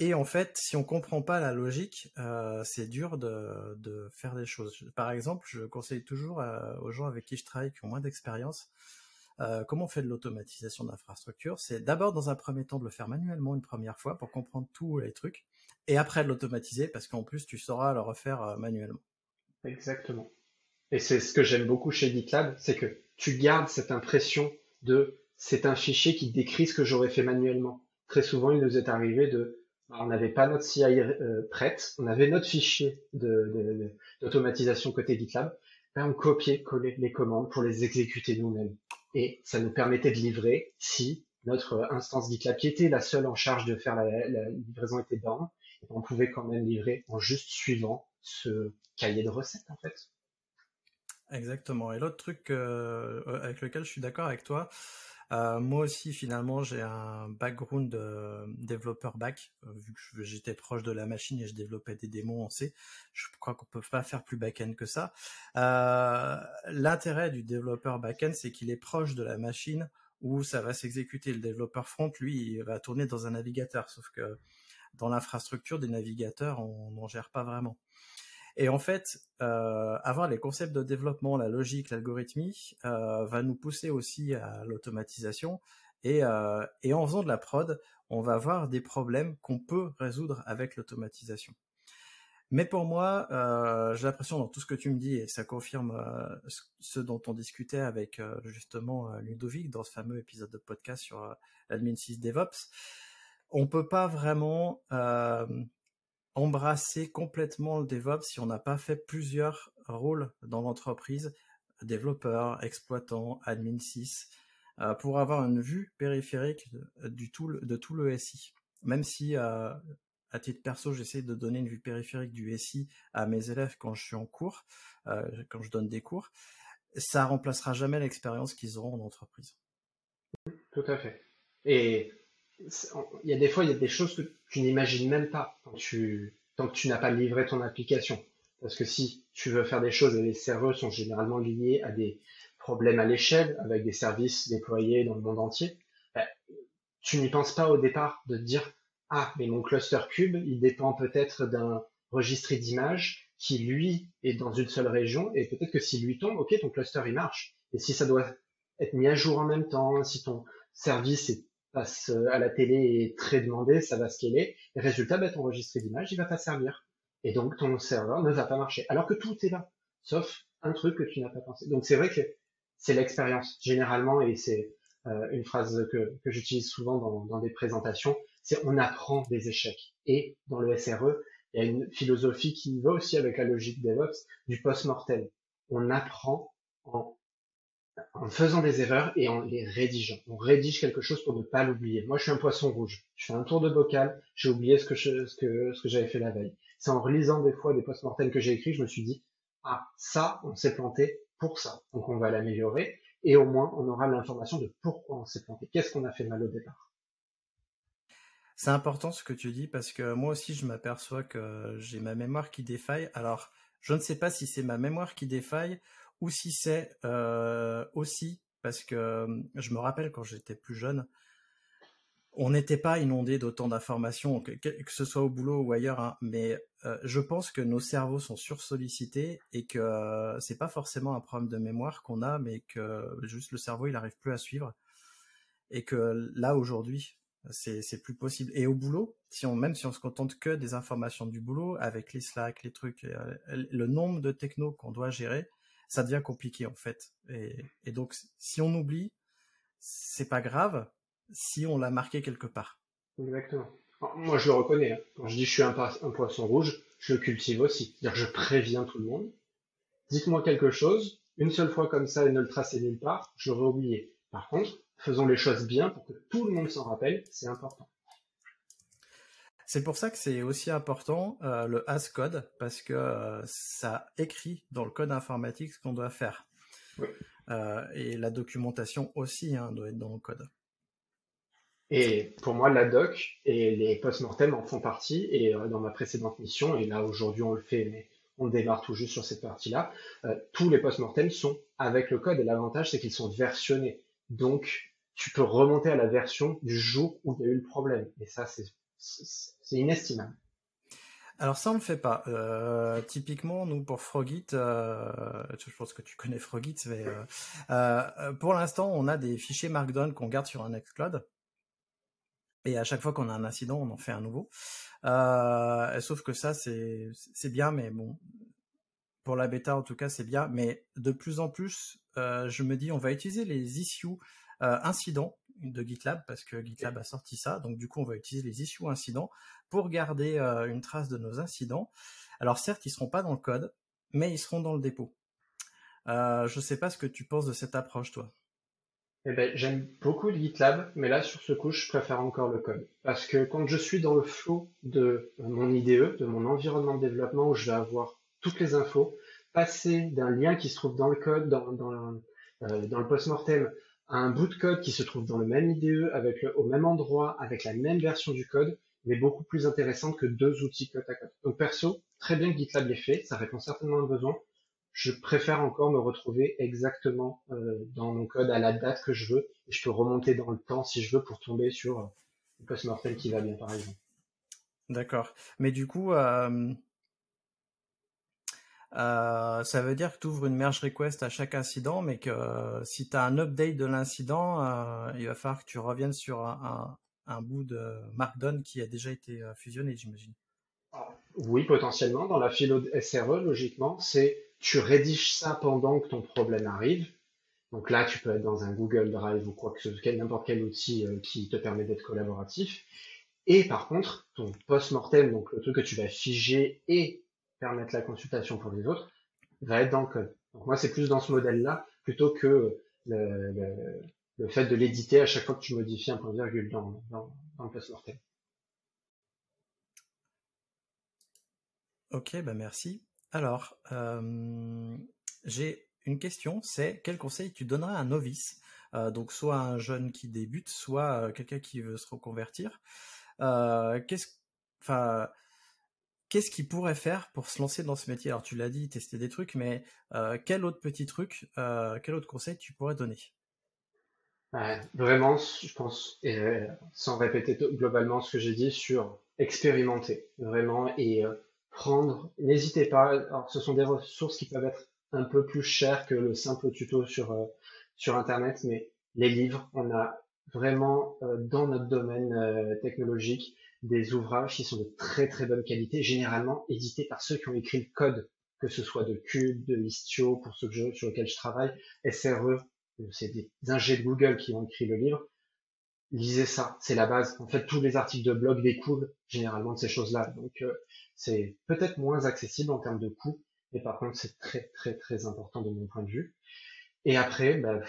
Et en fait, si on comprend pas la logique, c'est dur de, de, faire des choses. Par exemple, je conseille toujours aux gens avec qui je travaille qui ont moins d'expérience euh, comment on fait de l'automatisation d'infrastructure C'est d'abord dans un premier temps de le faire manuellement une première fois pour comprendre tous les trucs, et après de l'automatiser parce qu'en plus tu sauras le refaire euh, manuellement. Exactement. Et c'est ce que j'aime beaucoup chez GitLab, c'est que tu gardes cette impression de c'est un fichier qui décrit ce que j'aurais fait manuellement. Très souvent, il nous est arrivé de on n'avait pas notre CI euh, prête, on avait notre fichier d'automatisation côté GitLab, on copiait, collait les commandes pour les exécuter nous-mêmes et ça nous permettait de livrer si notre instance GitLab, qui était la seule en charge de faire la, livraison, était down, on pouvait quand même livrer en juste suivant ce cahier de recettes en fait. Exactement. Et l'autre truc euh, avec lequel je suis d'accord avec toi, euh, moi aussi, finalement, j'ai un background de développeur back, euh, vu que j'étais proche de la machine et je développais des démos en C. Je crois qu'on peut pas faire plus back-end que ça. Euh, L'intérêt du développeur back-end, c'est qu'il est proche de la machine où ça va s'exécuter. Le développeur front, lui, il va tourner dans un navigateur, sauf que dans l'infrastructure des navigateurs, on n'en gère pas vraiment. Et en fait, euh, avoir les concepts de développement, la logique, l'algorithmie, euh, va nous pousser aussi à l'automatisation. Et, euh, et en faisant de la prod, on va avoir des problèmes qu'on peut résoudre avec l'automatisation. Mais pour moi, j'ai l'impression dans tout ce que tu me dis, et ça confirme ce dont on discutait avec justement Ludovic dans ce fameux épisode de podcast sur l'admin 6 DevOps, on peut pas vraiment embrasser complètement le DevOps si on n'a pas fait plusieurs rôles dans l'entreprise, développeur, exploitant, admin 6, euh, pour avoir une vue périphérique de, tout, le, de tout le SI. Même si, euh, à titre perso, j'essaie de donner une vue périphérique du SI à mes élèves quand je suis en cours, euh, quand je donne des cours, ça remplacera jamais l'expérience qu'ils auront en entreprise. Tout à fait. Et il y a des fois, il y a des choses que tu n'imagines même pas tu, tant que tu n'as pas livré ton application. Parce que si tu veux faire des choses les serveurs sont généralement liés à des problème à l'échelle avec des services déployés dans le monde entier, ben, tu n'y penses pas au départ de dire ah mais mon cluster cube il dépend peut-être d'un registre d'images qui lui est dans une seule région et peut-être que s'il lui tombe ok ton cluster il marche et si ça doit être mis à jour en même temps si ton service passe à la télé est très demandé ça va scaler et résultat ben, ton registre d'images il va pas servir et donc ton serveur ne va pas marcher alors que tout est là sauf un truc que tu n'as pas pensé donc c'est vrai que c'est l'expérience généralement et c'est euh, une phrase que, que j'utilise souvent dans, dans, des présentations, c'est on apprend des échecs. Et dans le SRE, il y a une philosophie qui va aussi avec la logique DevOps du post-mortem. On apprend en, en faisant des erreurs et en les rédigeant. On rédige quelque chose pour ne pas l'oublier. Moi, je suis un poisson rouge. Je fais un tour de bocal, j'ai oublié ce que j'avais fait la veille. C'est en relisant des fois des post-mortem que j'ai écrits, je me suis dit, ah, ça, on s'est planté pour ça. Donc on va l'améliorer et au moins on aura l'information de pourquoi on s'est planté, qu'est-ce qu'on a fait mal au départ? C'est important ce que tu dis parce que moi aussi je m'aperçois que j'ai ma mémoire qui défaille. Alors je ne sais pas si c'est ma mémoire qui défaille ou si c'est euh, aussi parce que euh, je me rappelle quand j'étais plus jeune, on n'était pas inondé d'autant d'informations, que, ce soit au boulot ou ailleurs, hein, mais euh, je pense que nos cerveaux sont sursollicités et que euh, c'est pas forcément un problème de mémoire qu'on a, mais que juste le cerveau il arrive plus à suivre et que là aujourd'hui c'est plus possible. Et au boulot, même si on se contente que des informations du boulot avec les Slack, les trucs, le nombre de technos qu'on doit gérer, ça devient compliqué en fait. Et, donc si on oublie, c'est pas grave si on l'a marqué quelque part. Exactement. Moi, je le reconnais. Hein. Quand je dis je suis un, poisson rouge, je le cultive aussi. C'est-à-dire je préviens tout le monde. Dites-moi quelque chose. Une seule fois comme ça et ne le tracez nulle part, je l'aurais oublié. Par contre, faisons les choses bien pour que tout le monde s'en rappelle. C'est important. C'est pour ça que c'est aussi important euh, le as code parce que euh, ça écrit dans le code informatique ce qu'on doit faire. Euh, et la documentation aussi hein, doit être dans le code. Et pour moi, la doc et les post-mortem en font partie. Et euh, dans ma précédente mission, et là aujourd'hui on le fait, mais on démarre tout juste sur cette partie-là, tous les post-mortem sont avec le code. Et l'avantage, c'est qu'ils sont versionnés. Donc, tu peux remonter à la version du jour où il y a eu le problème. Et ça, c'est inestimable. Alors ça on le fait pas. Euh, typiquement nous pour Frogit, euh, je pense que tu connais Frogit, mais euh, pour l'instant on a des fichiers Markdown qu'on garde sur un Nextcloud et à chaque fois qu'on a un incident, on en fait un nouveau. Sauf que ça, c'est bien, mais bon, pour la bêta en tout cas, c'est bien. Mais de plus en plus, je me dis, on va utiliser les issues incidents de GitLab parce que GitLab a sorti ça. Donc du coup, on va utiliser les issues incidents pour garder une trace de nos incidents. Alors certes, ils seront pas dans le code, mais ils seront dans le dépôt. je ne sais pas ce que tu penses de cette approche, toi. Eh ben, j'aime beaucoup le GitLab, mais là, sur ce coup, je préfère encore le code. Parce que quand je suis dans le flow de mon IDE, de mon environnement de développement, où je vais avoir toutes les infos, passer d'un lien qui se trouve dans le code, dans, dans, euh, dans le post-mortem, un bout de code qui se trouve dans le même IDE, au même endroit, avec la même version du code, mais beaucoup plus intéressant que deux outils côte à côte. Donc perso, très bien que GitLab l'ait fait, ça répond certainement à un besoin, je préfère encore me retrouver exactement euh, dans mon code à la date que je veux. Et je peux remonter dans le temps si je veux pour tomber sur euh, le post-mortem qui va bien, par exemple. D'accord. Mais du coup, euh, ça veut dire que tu ouvres une merge request à chaque incident, mais que si tu as un update de l'incident, il va falloir que tu reviennes sur un, bout de Markdown qui a déjà été fusionné, j'imagine. Oui, potentiellement. Dans la philo de SRE, logiquement, c'est tu rédiges ça pendant que ton problème arrive. Donc là, tu peux être dans un Google Drive ou quoi que ce soit, n'importe quel outil euh, qui te permet d'être collaboratif. Et par contre, ton post-mortem, donc le truc que tu vas figer et permettre la consultation pour les autres, va être dans le code. Donc moi, c'est plus dans ce modèle-là, plutôt que le, fait de l'éditer à chaque fois que tu modifies un point virgule dans, dans, dans le post-mortem. Ok, bah merci. Alors, euh, j'ai une question, c'est quel conseil tu donnerais à un novice, euh, donc soit un jeune qui débute, soit euh, quelqu'un qui veut se reconvertir. qu'est-ce, enfin, qu'est-ce qu'il pourrait faire pour se lancer dans ce métier? Alors tu l'as dit, tester des trucs, mais quel autre petit truc, quel autre conseil tu pourrais donner? Vraiment, je pense, sans répéter globalement ce que j'ai dit, sur expérimenter vraiment et prendre. N'hésitez pas. Alors, ce sont des ressources qui peuvent être un peu plus chères que le simple tuto sur sur Internet, mais les livres, on a vraiment dans notre domaine technologique des ouvrages qui sont de très très bonne qualité, généralement édités par ceux qui ont écrit le code, que ce soit de Cube, de Istio, pour ceux que sur lesquels je travaille, SRE, c'est des ingés de Google qui ont écrit le livre. Lisez ça, c'est la base. En fait, tous les articles de blog découlent généralement de ces choses-là. Donc, euh, c'est peut-être moins accessible en termes de coût, mais par contre, c'est très très très important de mon point de vue. Et après, bah,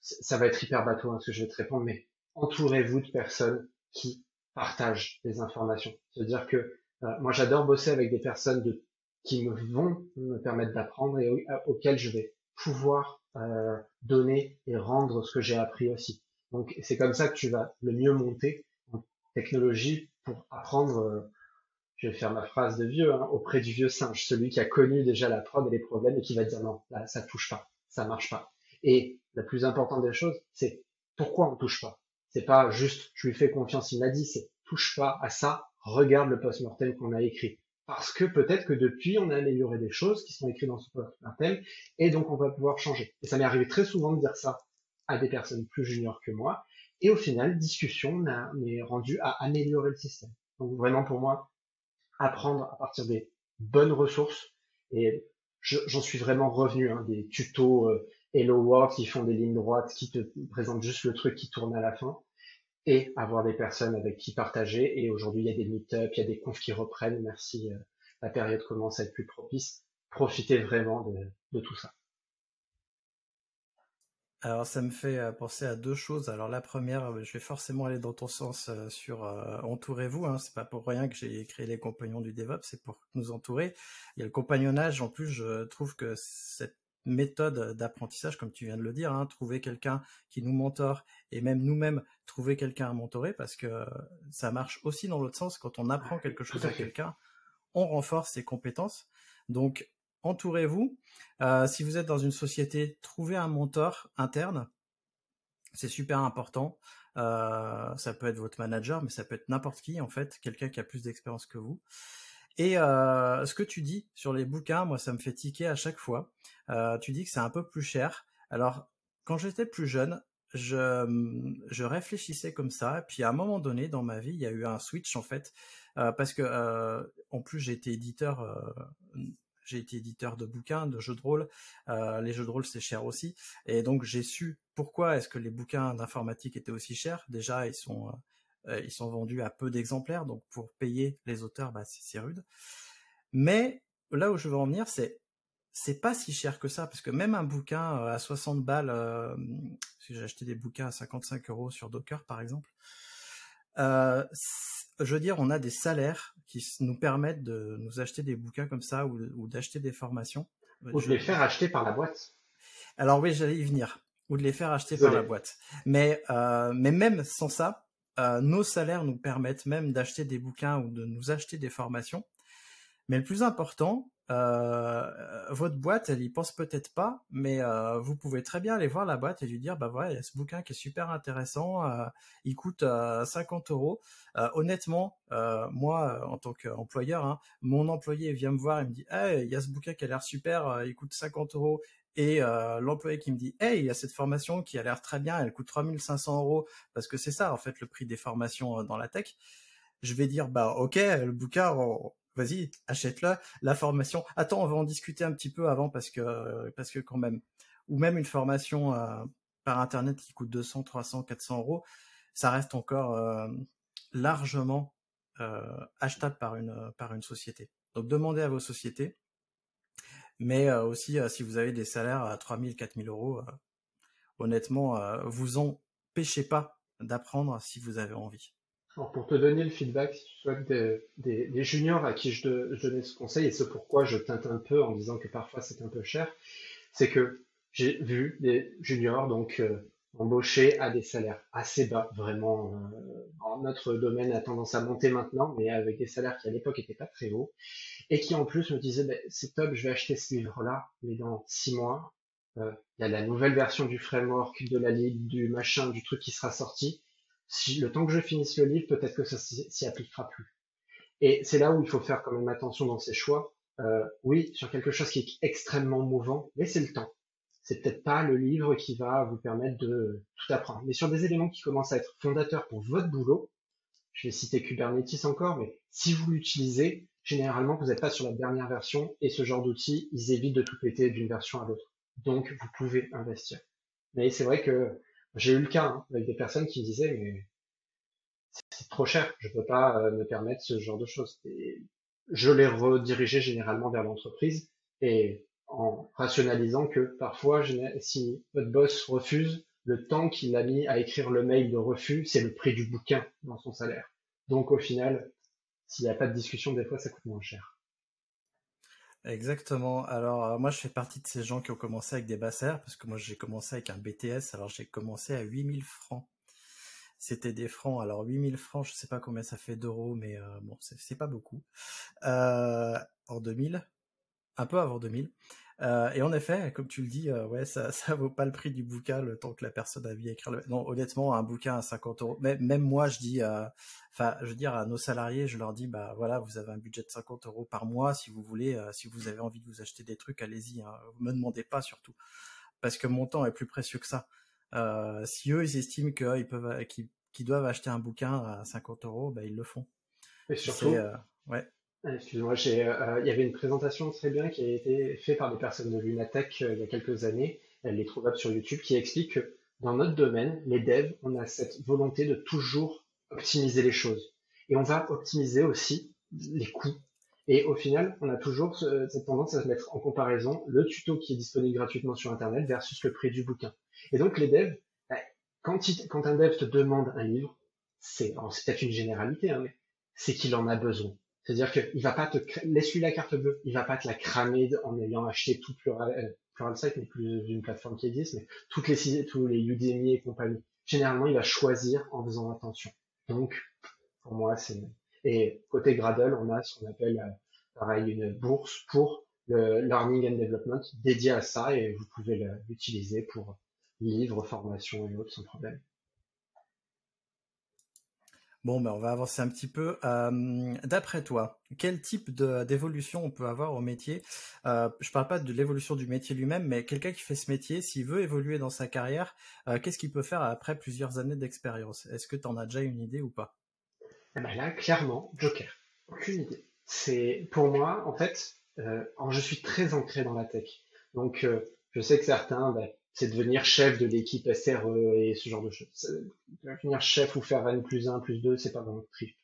ça va être hyper bateau hein, ce que je vais te répondre, mais entourez-vous de personnes qui partage des informations. C'est-à-dire que euh, moi j'adore bosser avec des personnes de, qui me vont me permettre d'apprendre et auxquelles je vais pouvoir euh, donner et rendre ce que j'ai appris aussi. Donc c'est comme ça que tu vas le mieux monter en technologie pour apprendre. Euh, je vais faire ma phrase de vieux hein, auprès du vieux singe, celui qui a connu déjà la prod et les problèmes et qui va dire non, là ça touche pas, ça marche pas. Et la plus importante des choses, c'est pourquoi on touche pas? C'est pas juste je lui fais confiance, il m'a dit, c'est touche pas à ça, regarde le post-mortem qu'on a écrit. Parce que peut-être que depuis, on a amélioré des choses qui sont écrites dans ce post-mortem, et donc on va pouvoir changer. Et ça m'est arrivé très souvent de dire ça à des personnes plus juniors que moi, et au final, discussion m'est rendue à améliorer le système. Donc vraiment pour moi, apprendre à partir des bonnes ressources, et j'en suis vraiment revenu, hein, des tutos euh, Hello World qui font des lignes droites, qui te présentent juste le truc qui tourne à la fin, et avoir des personnes avec qui partager. Et aujourd'hui, il y a des meet-up, il y a des confs qui reprennent. Merci, euh, la période commence à être plus propice. Profitez vraiment de, tout ça. Alors ça me fait euh, penser à deux choses. Alors la première, euh, je vais forcément aller dans ton sens sur entourez-vous. Hein. C'est pas pour rien que j'ai créé les compagnons du DevOps, c'est pour nous entourer. Il y a le compagnonnage. En plus, je trouve que cette méthode d'apprentissage, comme tu viens de le dire, hein, trouver quelqu'un qui nous mentore et même nous-mêmes trouver quelqu'un à mentorer, parce que ça marche aussi dans l'autre sens. Quand on apprend quelque chose à, quelqu'un, on renforce ses compétences. Donc, entourez-vous. Euh, si vous êtes dans une société, trouvez un mentor interne. C'est super important. Euh, ça peut être votre manager, mais ça peut être n'importe qui en fait, quelqu'un qui a plus d'expérience que vous. Et euh, ce que tu dis sur les bouquins, moi, ça me fait tiquer à chaque fois. Euh, tu dis que c'est un peu plus cher. Alors, quand j'étais plus jeune, je, je réfléchissais comme ça. Puis à un moment donné dans ma vie, il y a eu un switch en fait, euh, parce que euh, en plus j'ai été éditeur, euh, j'ai été éditeur de bouquins, de jeux de rôle. Euh, les jeux de rôle c'est cher aussi, et donc j'ai su pourquoi est-ce que les bouquins d'informatique étaient aussi chers. Déjà, ils sont euh, ils sont vendus à peu d'exemplaires, donc pour payer les auteurs, bah, c'est rude. Mais là où je veux en venir, c'est c'est pas si cher que ça, parce que même un bouquin euh, à 60 balles, euh, si j'ai acheté des bouquins à 55 euros sur Docker par exemple, euh, je veux dire, on a des salaires qui nous permettent de nous acheter des bouquins comme ça ou, d'acheter des formations. Ou de les faire acheter par la boîte. Alors oui, j'allais y venir. Ou de les faire acheter par la boîte. Mais, euh, mais même sans ça, euh, nos salaires nous permettent même d'acheter des bouquins ou de nous acheter des formations. Mais le plus important, euh, votre boîte, elle y pense peut-être pas, mais euh, vous pouvez très bien aller voir la boîte et lui dire, bah voilà, il y a ce bouquin qui est super intéressant, il coûte 50 euros. honnêtement, moi, en tant qu'employeur, hein, mon employé vient me voir et me dit, hey, il y a ce bouquin qui a l'air super, il coûte 50 euros, et euh, l'employé qui me dit hey il y a cette formation qui a l'air très bien elle coûte 3500 euros parce que c'est ça en fait le prix des formations euh, dans la tech. Je vais dire bah ok le bouquin vas-y achète-le. La formation attends on va en discuter un petit peu avant parce que parce que quand même. Ou même une formation euh, par internet qui coûte 200 300 400 euros ça reste encore largement achetable par une par une société. Donc demandez à vos sociétés mais euh, aussi euh, si vous avez des salaires à 3000, 4000 euros, euh, honnêtement, vous en pêchez pas d'apprendre si vous avez envie. Alors pour te donner le feedback, si tu souhaites des, juniors à qui je, je, donnais ce conseil, et ce pourquoi je teinte un peu en disant que parfois c'est un peu cher, c'est que j'ai vu des juniors, donc embauchés à des salaires assez bas, vraiment. Euh, notre domaine a tendance à monter maintenant, mais avec des salaires qui à l'époque n'étaient pas très hauts, et qui en plus me disaient, ben, c'est top, je vais acheter ce livre-là, mais dans six mois, euh, il y a la nouvelle version du framework, de la ligue, du machin, du truc qui sera sorti. Si le temps que je finisse le livre, peut-être que ça s'y appliquera plus. Et c'est là où il faut faire quand même attention dans ses choix. Euh, oui, sur quelque chose qui est extrêmement mouvant, laissez le temps c'est peut-être pas le livre qui va vous permettre de tout apprendre. Mais sur des éléments qui commencent à être fondateurs pour votre boulot, je vais citer Kubernetes encore, mais si vous l'utilisez, généralement vous n'êtes pas sur la dernière version et ce genre d'outils, ils évitent de tout péter d'une version à l'autre. Donc vous pouvez investir. Mais c'est vrai que j'ai eu le cas hein, avec des personnes qui me disaient mais c'est trop cher, je peux pas euh, me permettre ce genre de choses. Je les redirigeais généralement vers l'entreprise et en rationalisant que parfois, si votre boss refuse, le temps qu'il a mis à écrire le mail de refus, c'est le prix du bouquin dans son salaire. Donc au final, s'il n'y a pas de discussion, des fois, ça coûte moins cher. Exactement. Alors euh, moi, je fais partie de ces gens qui ont commencé avec des bassers, parce que moi, j'ai commencé avec un BTS. Alors j'ai commencé à 8000 francs. C'était des francs. Alors 8000 francs, je sais pas combien ça fait d'euros, mais euh, bon, c'est pas beaucoup. Euh, en 2000, un peu avant 2000. Euh, et en effet, comme tu le dis, euh, ouais, ça, ça vaut pas le prix du bouquin le temps que la personne a vu écrire. Le... Non, honnêtement, un bouquin à 50 euros. Même, même moi, je dis, euh, enfin, je veux dire à nos salariés, je leur dis, bah voilà, vous avez un budget de 50 euros par mois, si vous voulez, si vous avez envie de vous acheter des trucs, allez-y. Hein. Vous me demandez pas surtout, parce que mon temps est plus précieux que ça. si eux, ils estiment qu'ils peuvent, qu'ils doivent acheter un bouquin à 50 euros, bah ils le font. Et surtout, ouais. Excuse-moi, euh, il y avait une présentation très bien qui a été faite par des personnes de Lunatech euh, il y a quelques années, elle est trouvable sur YouTube, qui explique que dans notre domaine, les devs, on a cette volonté de toujours optimiser les choses. Et on va optimiser aussi les coûts. Et au final, on a toujours cette tendance à se mettre en comparaison le tuto qui est disponible gratuitement sur Internet versus le prix du bouquin. Et donc les devs, bah, quand, quand un dev te demande un livre, c'est peut-être une généralité, hein, mais c'est qu'il en a besoin. C'est-à-dire qu'il va pas te laisse-lui la carte bleue, il va pas te la cramer en ayant acheté tout Plural, euh, Pluralsight n'est plus une plateforme qui existe, mais toutes les tous les Udemy et compagnie. Généralement, il va choisir en faisant attention. Donc, pour moi, c'est et côté Gradle, on a ce qu'on appelle euh, pareil une bourse pour le learning and development dédié à ça et vous pouvez l'utiliser pour livres, formations et autres sans problème. Bon, ben on va avancer un petit peu. Euh, d'après toi, quel type d'évolution on peut avoir au métier? Euh, Je parle pas de l'évolution du métier lui-même, mais quelqu'un qui fait ce métier, s'il veut évoluer dans sa carrière, euh, qu'est-ce qu'il peut faire après plusieurs années d'expérience? Est-ce que tu en as déjà une idée ou pas? Eh ben Là, clairement, Joker. Aucune idée. C'est pour moi, en fait, je suis très ancré dans la tech. Donc, je sais que certains, ben, c'est devenir chef de l'équipe SRE et ce genre de choses. Devenir chef ou faire N plus 1, plus 2, c'est pas vraiment trip.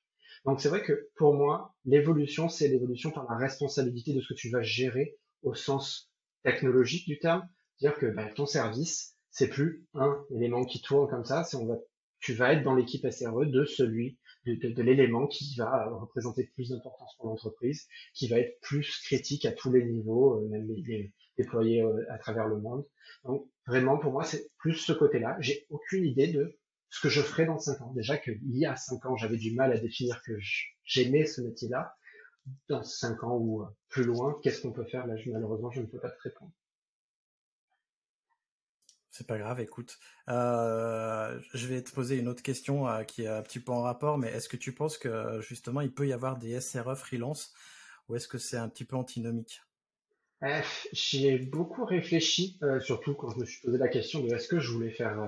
Donc c'est vrai que pour moi, l'évolution, c'est l'évolution par la responsabilité de ce que tu vas gérer au sens technologique du terme. C'est-à-dire que bah, ton service, c'est plus un élément qui tourne comme ça, c'est on va, tu vas être dans l'équipe SRE de celui, de, l'élément qui va représenter plus d'importance pour l'entreprise, qui va être plus critique à tous les niveaux, euh, même les, déployés euh, à travers le monde. Donc vraiment, pour moi, c'est plus ce côté-là. J'ai aucune idée de ce que je ferai dans cinq ans. Déjà qu'il y a cinq ans, j'avais du mal à définir que j'aimais ce métier-là. Dans cinq ans ou plus loin, qu'est-ce qu'on peut faire? Malheureusement, je ne peux pas te répondre. C'est pas grave, écoute. Euh, je vais te poser une autre question euh, qui est un petit peu en rapport, mais est-ce que tu penses que justement il peut y avoir des SRE freelance ou est-ce que c'est un petit peu antinomique? Euh, j'y ai beaucoup réfléchi, euh, surtout quand je me suis posé la question de est-ce que je voulais faire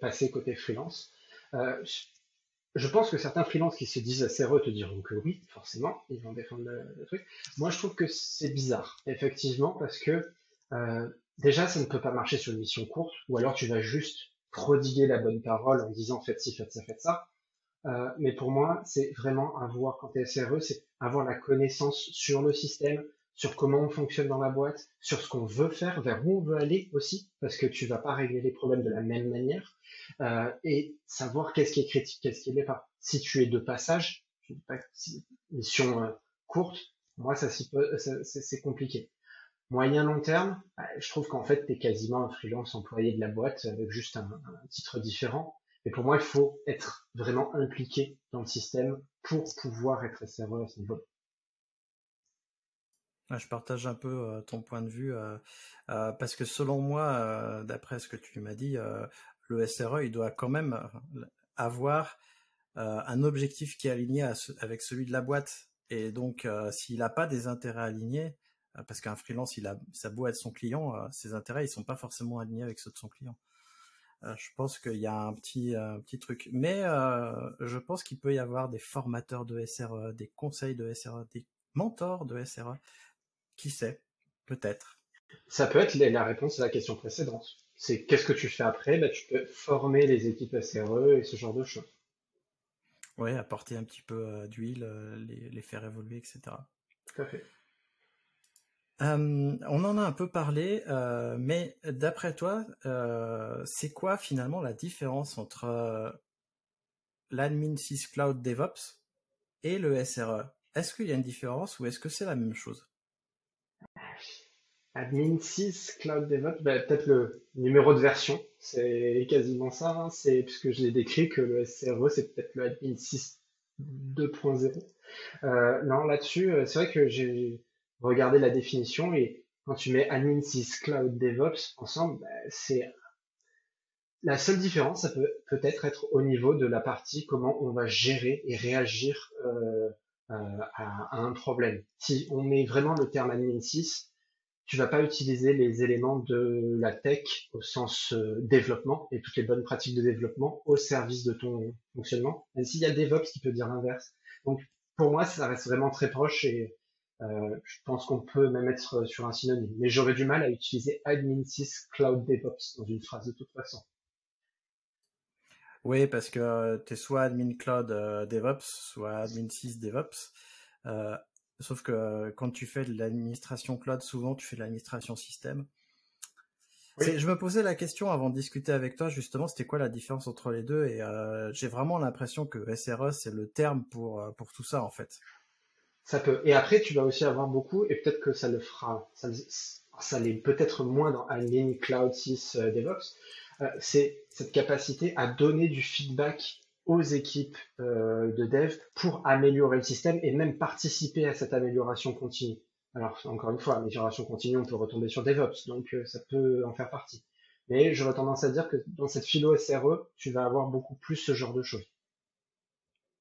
passer côté freelance. je pense que certains freelances qui se disent SRE te diront que oui, forcément, ils vont défendre le, truc. Moi, je trouve que c'est bizarre, effectivement, parce que déjà, ça ne peut pas marcher sur une mission courte, ou alors tu vas juste prodiguer la bonne parole en disant faites ci, faites ça, faites ça. mais pour moi, c'est vraiment avoir, quand tu es SRE, c'est avoir la connaissance sur le système, sur comment on fonctionne dans la boîte, sur ce qu'on veut faire, vers où on veut aller aussi, parce que tu vas pas régler les problèmes de la même manière, euh, et savoir qu'est-ce qui est critique, qu'est-ce qui n'est pas. Si tu es de passage, mission euh, courte, moi ça c'est compliqué. Moyen long terme, bah, je trouve qu'en fait, tu es quasiment un freelance employé de la boîte avec juste un, titre différent. Et pour moi, il faut être vraiment impliqué dans le système pour pouvoir être SRE à ce niveau. Je partage un peu euh, ton point de vue euh, euh, parce que selon moi, d'après ce que tu m'as dit, le SRE il doit quand même avoir un objectif qui est aligné avec celui de la boîte. Et donc, s'il n'a pas des intérêts alignés, parce qu'un freelance, il a, ça beau être son client, ses intérêts, ils sont pas forcément alignés avec ceux de son client. je pense qu'il y a un petit, petit truc. Mais je pense qu'il peut y avoir des formateurs de SRE, des conseils de SRE, des mentors de SRE qui sait? Peut-être. Ça peut être la réponse à la question précédente. C'est qu'est-ce que tu fais après? Bah, Tu peux former les équipes SRE et ce genre de choses. Oui, apporter un petit peu euh, d'huile, euh, les, faire évoluer, etc. Tout à fait. On en a un peu parlé, euh, mais d'après toi, c'est quoi finalement la différence entre l'admin Cloud DevOps et le SRE Est-ce qu'il y a une différence ou est-ce que c'est la même chose? Admin 6 Cloud DevOps, bah, peut-être le numéro de version, c'est quasiment ça. Hein. C'est puisque je l'ai décrit que le SRE c'est peut-être le Admin 6 2.0. Euh, non, là-dessus, euh, c'est vrai que j'ai regardé la définition et quand tu mets Admin 6 Cloud DevOps ensemble, bah, c'est la seule différence, ça peut peut-être être au niveau de la partie comment on va gérer et réagir euh, à, à, un problème. Si on met vraiment le terme Admin 6, tu vas pas utiliser les éléments de la tech au sens euh, développement et toutes les bonnes pratiques de développement au service de ton fonctionnement. Même s'il y a DevOps qui peut dire l'inverse. Donc pour moi, ça reste vraiment très proche et euh, je pense qu'on peut même être sur un synonyme. Mais j'aurais du mal à utiliser Admin 6 Cloud DevOps dans une phrase de toute façon. Oui, parce que euh, tu es soit Admin Cloud DevOps, soit Admin 6 DevOps. Sauf que euh, quand tu fais de l'administration cloud, souvent tu fais de l'administration système. Je me posais la question avant de discuter avec toi, justement, c'était quoi la différence entre les deux? Et euh, j'ai vraiment l'impression que SRE, c'est le terme pour, euh, pour tout ça, en fait. Ça peut. Et après, tu vas aussi avoir beaucoup, et peut-être que ça le fera, ça, ça l'est peut-être moins dans Admin Cloud 6 DevOps, c'est cette capacité à donner du feedback aux équipes euh, de dev pour améliorer le système et même participer à cette amélioration continue. Alors encore une fois, amélioration continue, on peut retomber sur DevOps, donc euh, ça peut en faire partie. Mais j'aurais tendance à dire que dans cette philo SRE, tu vas avoir beaucoup plus ce genre de choses.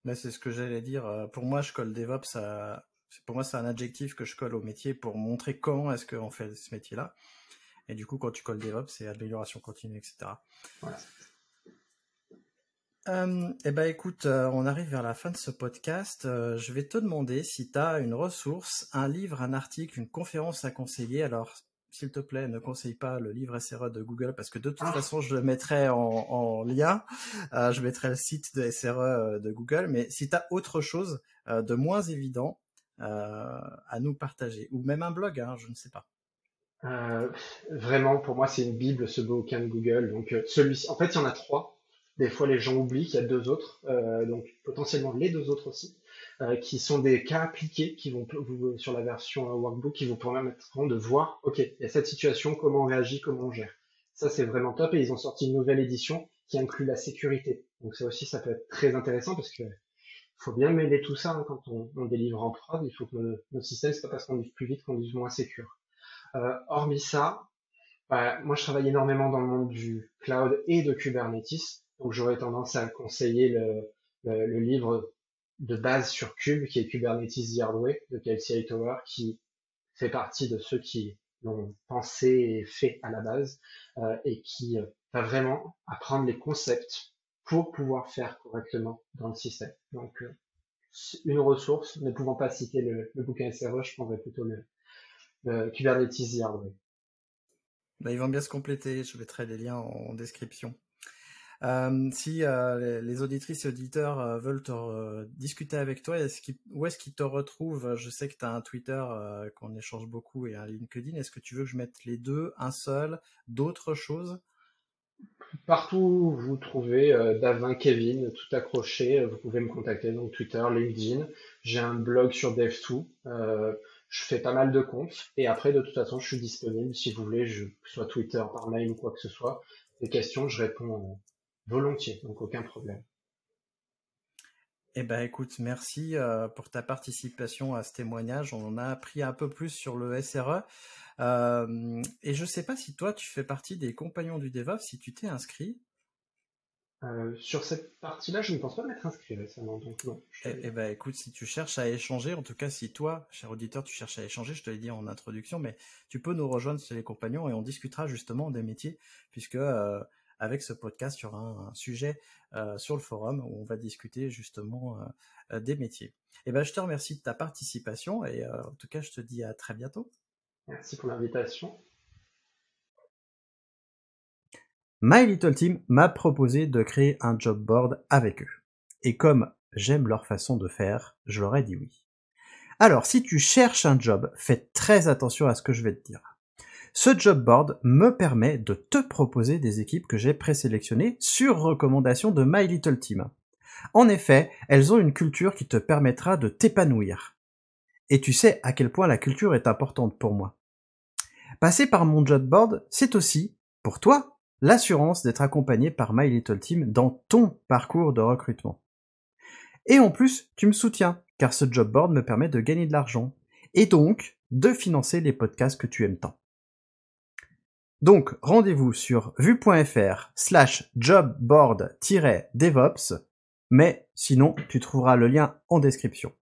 Mais c'est ce que j'allais dire. Euh, pour moi, je colle DevOps à... Pour moi, c'est un adjectif que je colle au métier pour montrer comment est-ce qu'on fait ce métier-là. Et du coup, quand tu colles DevOps, c'est amélioration continue, etc. Voilà. Euh, eh ben écoute, euh, on arrive vers la fin de ce podcast. Euh, je vais te demander si tu as une ressource, un livre, un article, une conférence à conseiller. Alors, s'il te plaît, ne conseille pas le livre SRE de Google parce que de toute ah. façon, je le mettrai en, lien. je mettrai le site de SRE de Google. Mais si tu as autre chose de moins évident à nous partager, ou même un blog, hein, je ne sais pas. vraiment, pour moi, c'est une bible ce bouquin de Google. Donc, celui-ci, en fait, il y en a trois. Des fois, les gens oublient qu'il y a deux autres, euh, donc potentiellement les deux autres aussi, euh, qui sont des cas appliqués qui vont vous, sur la version euh, workbook qui vous permettre de voir, ok, il y a cette situation, comment on réagit, comment on gère. Ça, c'est vraiment top et ils ont sorti une nouvelle édition qui inclut la sécurité. Donc ça aussi, ça peut être très intéressant parce que faut bien mêler tout ça hein, quand on, délivre en prod. Il faut que notre, système, c'est pas parce qu'on livre plus vite qu'on livre moins sécure. Euh, hormis ça, bah, moi je travaille énormément dans le monde du cloud et de Kubernetes. Donc j'aurais tendance à conseiller le, le, livre de base sur Cube, qui est Kubernetes The de Kelsey Hightower, qui fait partie de ceux qui l'ont pensé et fait à la base, euh, et qui euh, va vraiment apprendre les concepts pour pouvoir faire correctement dans le système. Donc euh, une ressource, ne pouvant pas citer le, bouquin SRE, je prendrais plutôt le, le Kubernetes The Hard Way. Bah, ils vont bien se compléter, je mettrai les liens en description. Euh, si euh, les, auditrices et auditeurs euh, veulent te, discuter avec toi, où est-ce qu'ils te retrouvent? Je sais que tu as un Twitter qu'on échange beaucoup et un LinkedIn. Est-ce que tu veux que je mette les deux, un seul, d'autres choses? Partout où vous trouvez Davin Kevin, tout accroché, vous pouvez me contacter, donc Twitter, LinkedIn. J'ai un blog sur Dev2. je fais pas mal de comptes et après de toute façon je suis disponible si vous voulez, je, soit Twitter, par mail ou quoi que ce soit. Des questions, je réponds volontiers, donc aucun problème. Eh ben écoute, merci euh, pour ta participation à ce témoignage. On en a appris un peu plus sur le SRE. Euh, et je sais pas si toi tu fais partie des compagnons du DevOps, si tu t'es inscrit. Euh, sur cette partie-là, je ne pense pas m'être inscrit récemment, donc non. Eh, eh ben, écoute, si tu cherches à échanger, en tout cas, si toi, cher auditeur, tu cherches à échanger, je te l'ai dit en introduction, mais tu peux nous rejoindre sur les compagnons et on discutera justement des métiers, puisque avec ce podcast, aura un, sujet euh, sur le forum où on va discuter justement des métiers. Eh ben, je te remercie de ta participation et en tout cas, je te dis à très bientôt. Merci pour l'invitation. My Little Team m'a proposé de créer un job board avec eux. Et comme j'aime leur façon de faire, je leur ai dit oui. Alors, si tu cherches un job, fais très attention à ce que je vais te dire. Ce job board me permet de te proposer des équipes que j'ai présélectionnées sur recommandation de My Little Team. En effet, elles ont une culture qui te permettra de t'épanouir. Et tu sais à quel point la culture est importante pour moi. Passer par mon job board, c'est aussi, pour toi, l'assurance d'être accompagné par My Little Team dans ton parcours de recrutement. Et en plus, tu me soutiens, car ce job board me permet de gagner de l'argent, et donc de financer les podcasts que tu aimes tant. Donc, rendez-vous sur vue.fr slash jobboard-devops, mais sinon, tu trouveras le lien en description.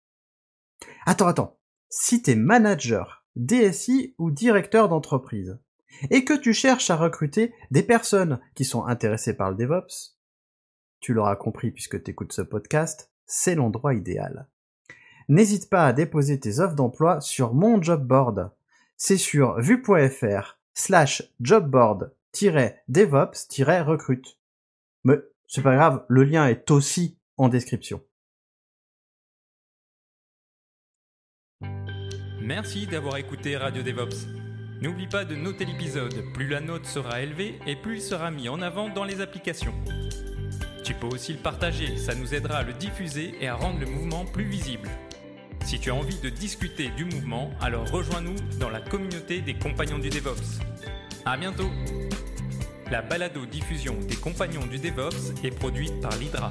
Attends, attends. Si t'es manager, DSI ou directeur d'entreprise, et que tu cherches à recruter des personnes qui sont intéressées par le DevOps, tu l'auras compris puisque tu écoutes ce podcast, c'est l'endroit idéal. N'hésite pas à déposer tes offres d'emploi sur mon job board. C'est sur vue.fr slash jobboard-devops-recrute. Mais c'est pas grave, le lien est aussi en description. Merci d'avoir écouté Radio DevOps. N'oublie pas de noter l'épisode, plus la note sera élevée et plus il sera mis en avant dans les applications. Tu peux aussi le partager, ça nous aidera à le diffuser et à rendre le mouvement plus visible. Si tu as envie de discuter du mouvement, alors rejoins-nous dans la communauté des compagnons du DevOps. A bientôt La balado-diffusion des compagnons du DevOps est produite par l'Hydra.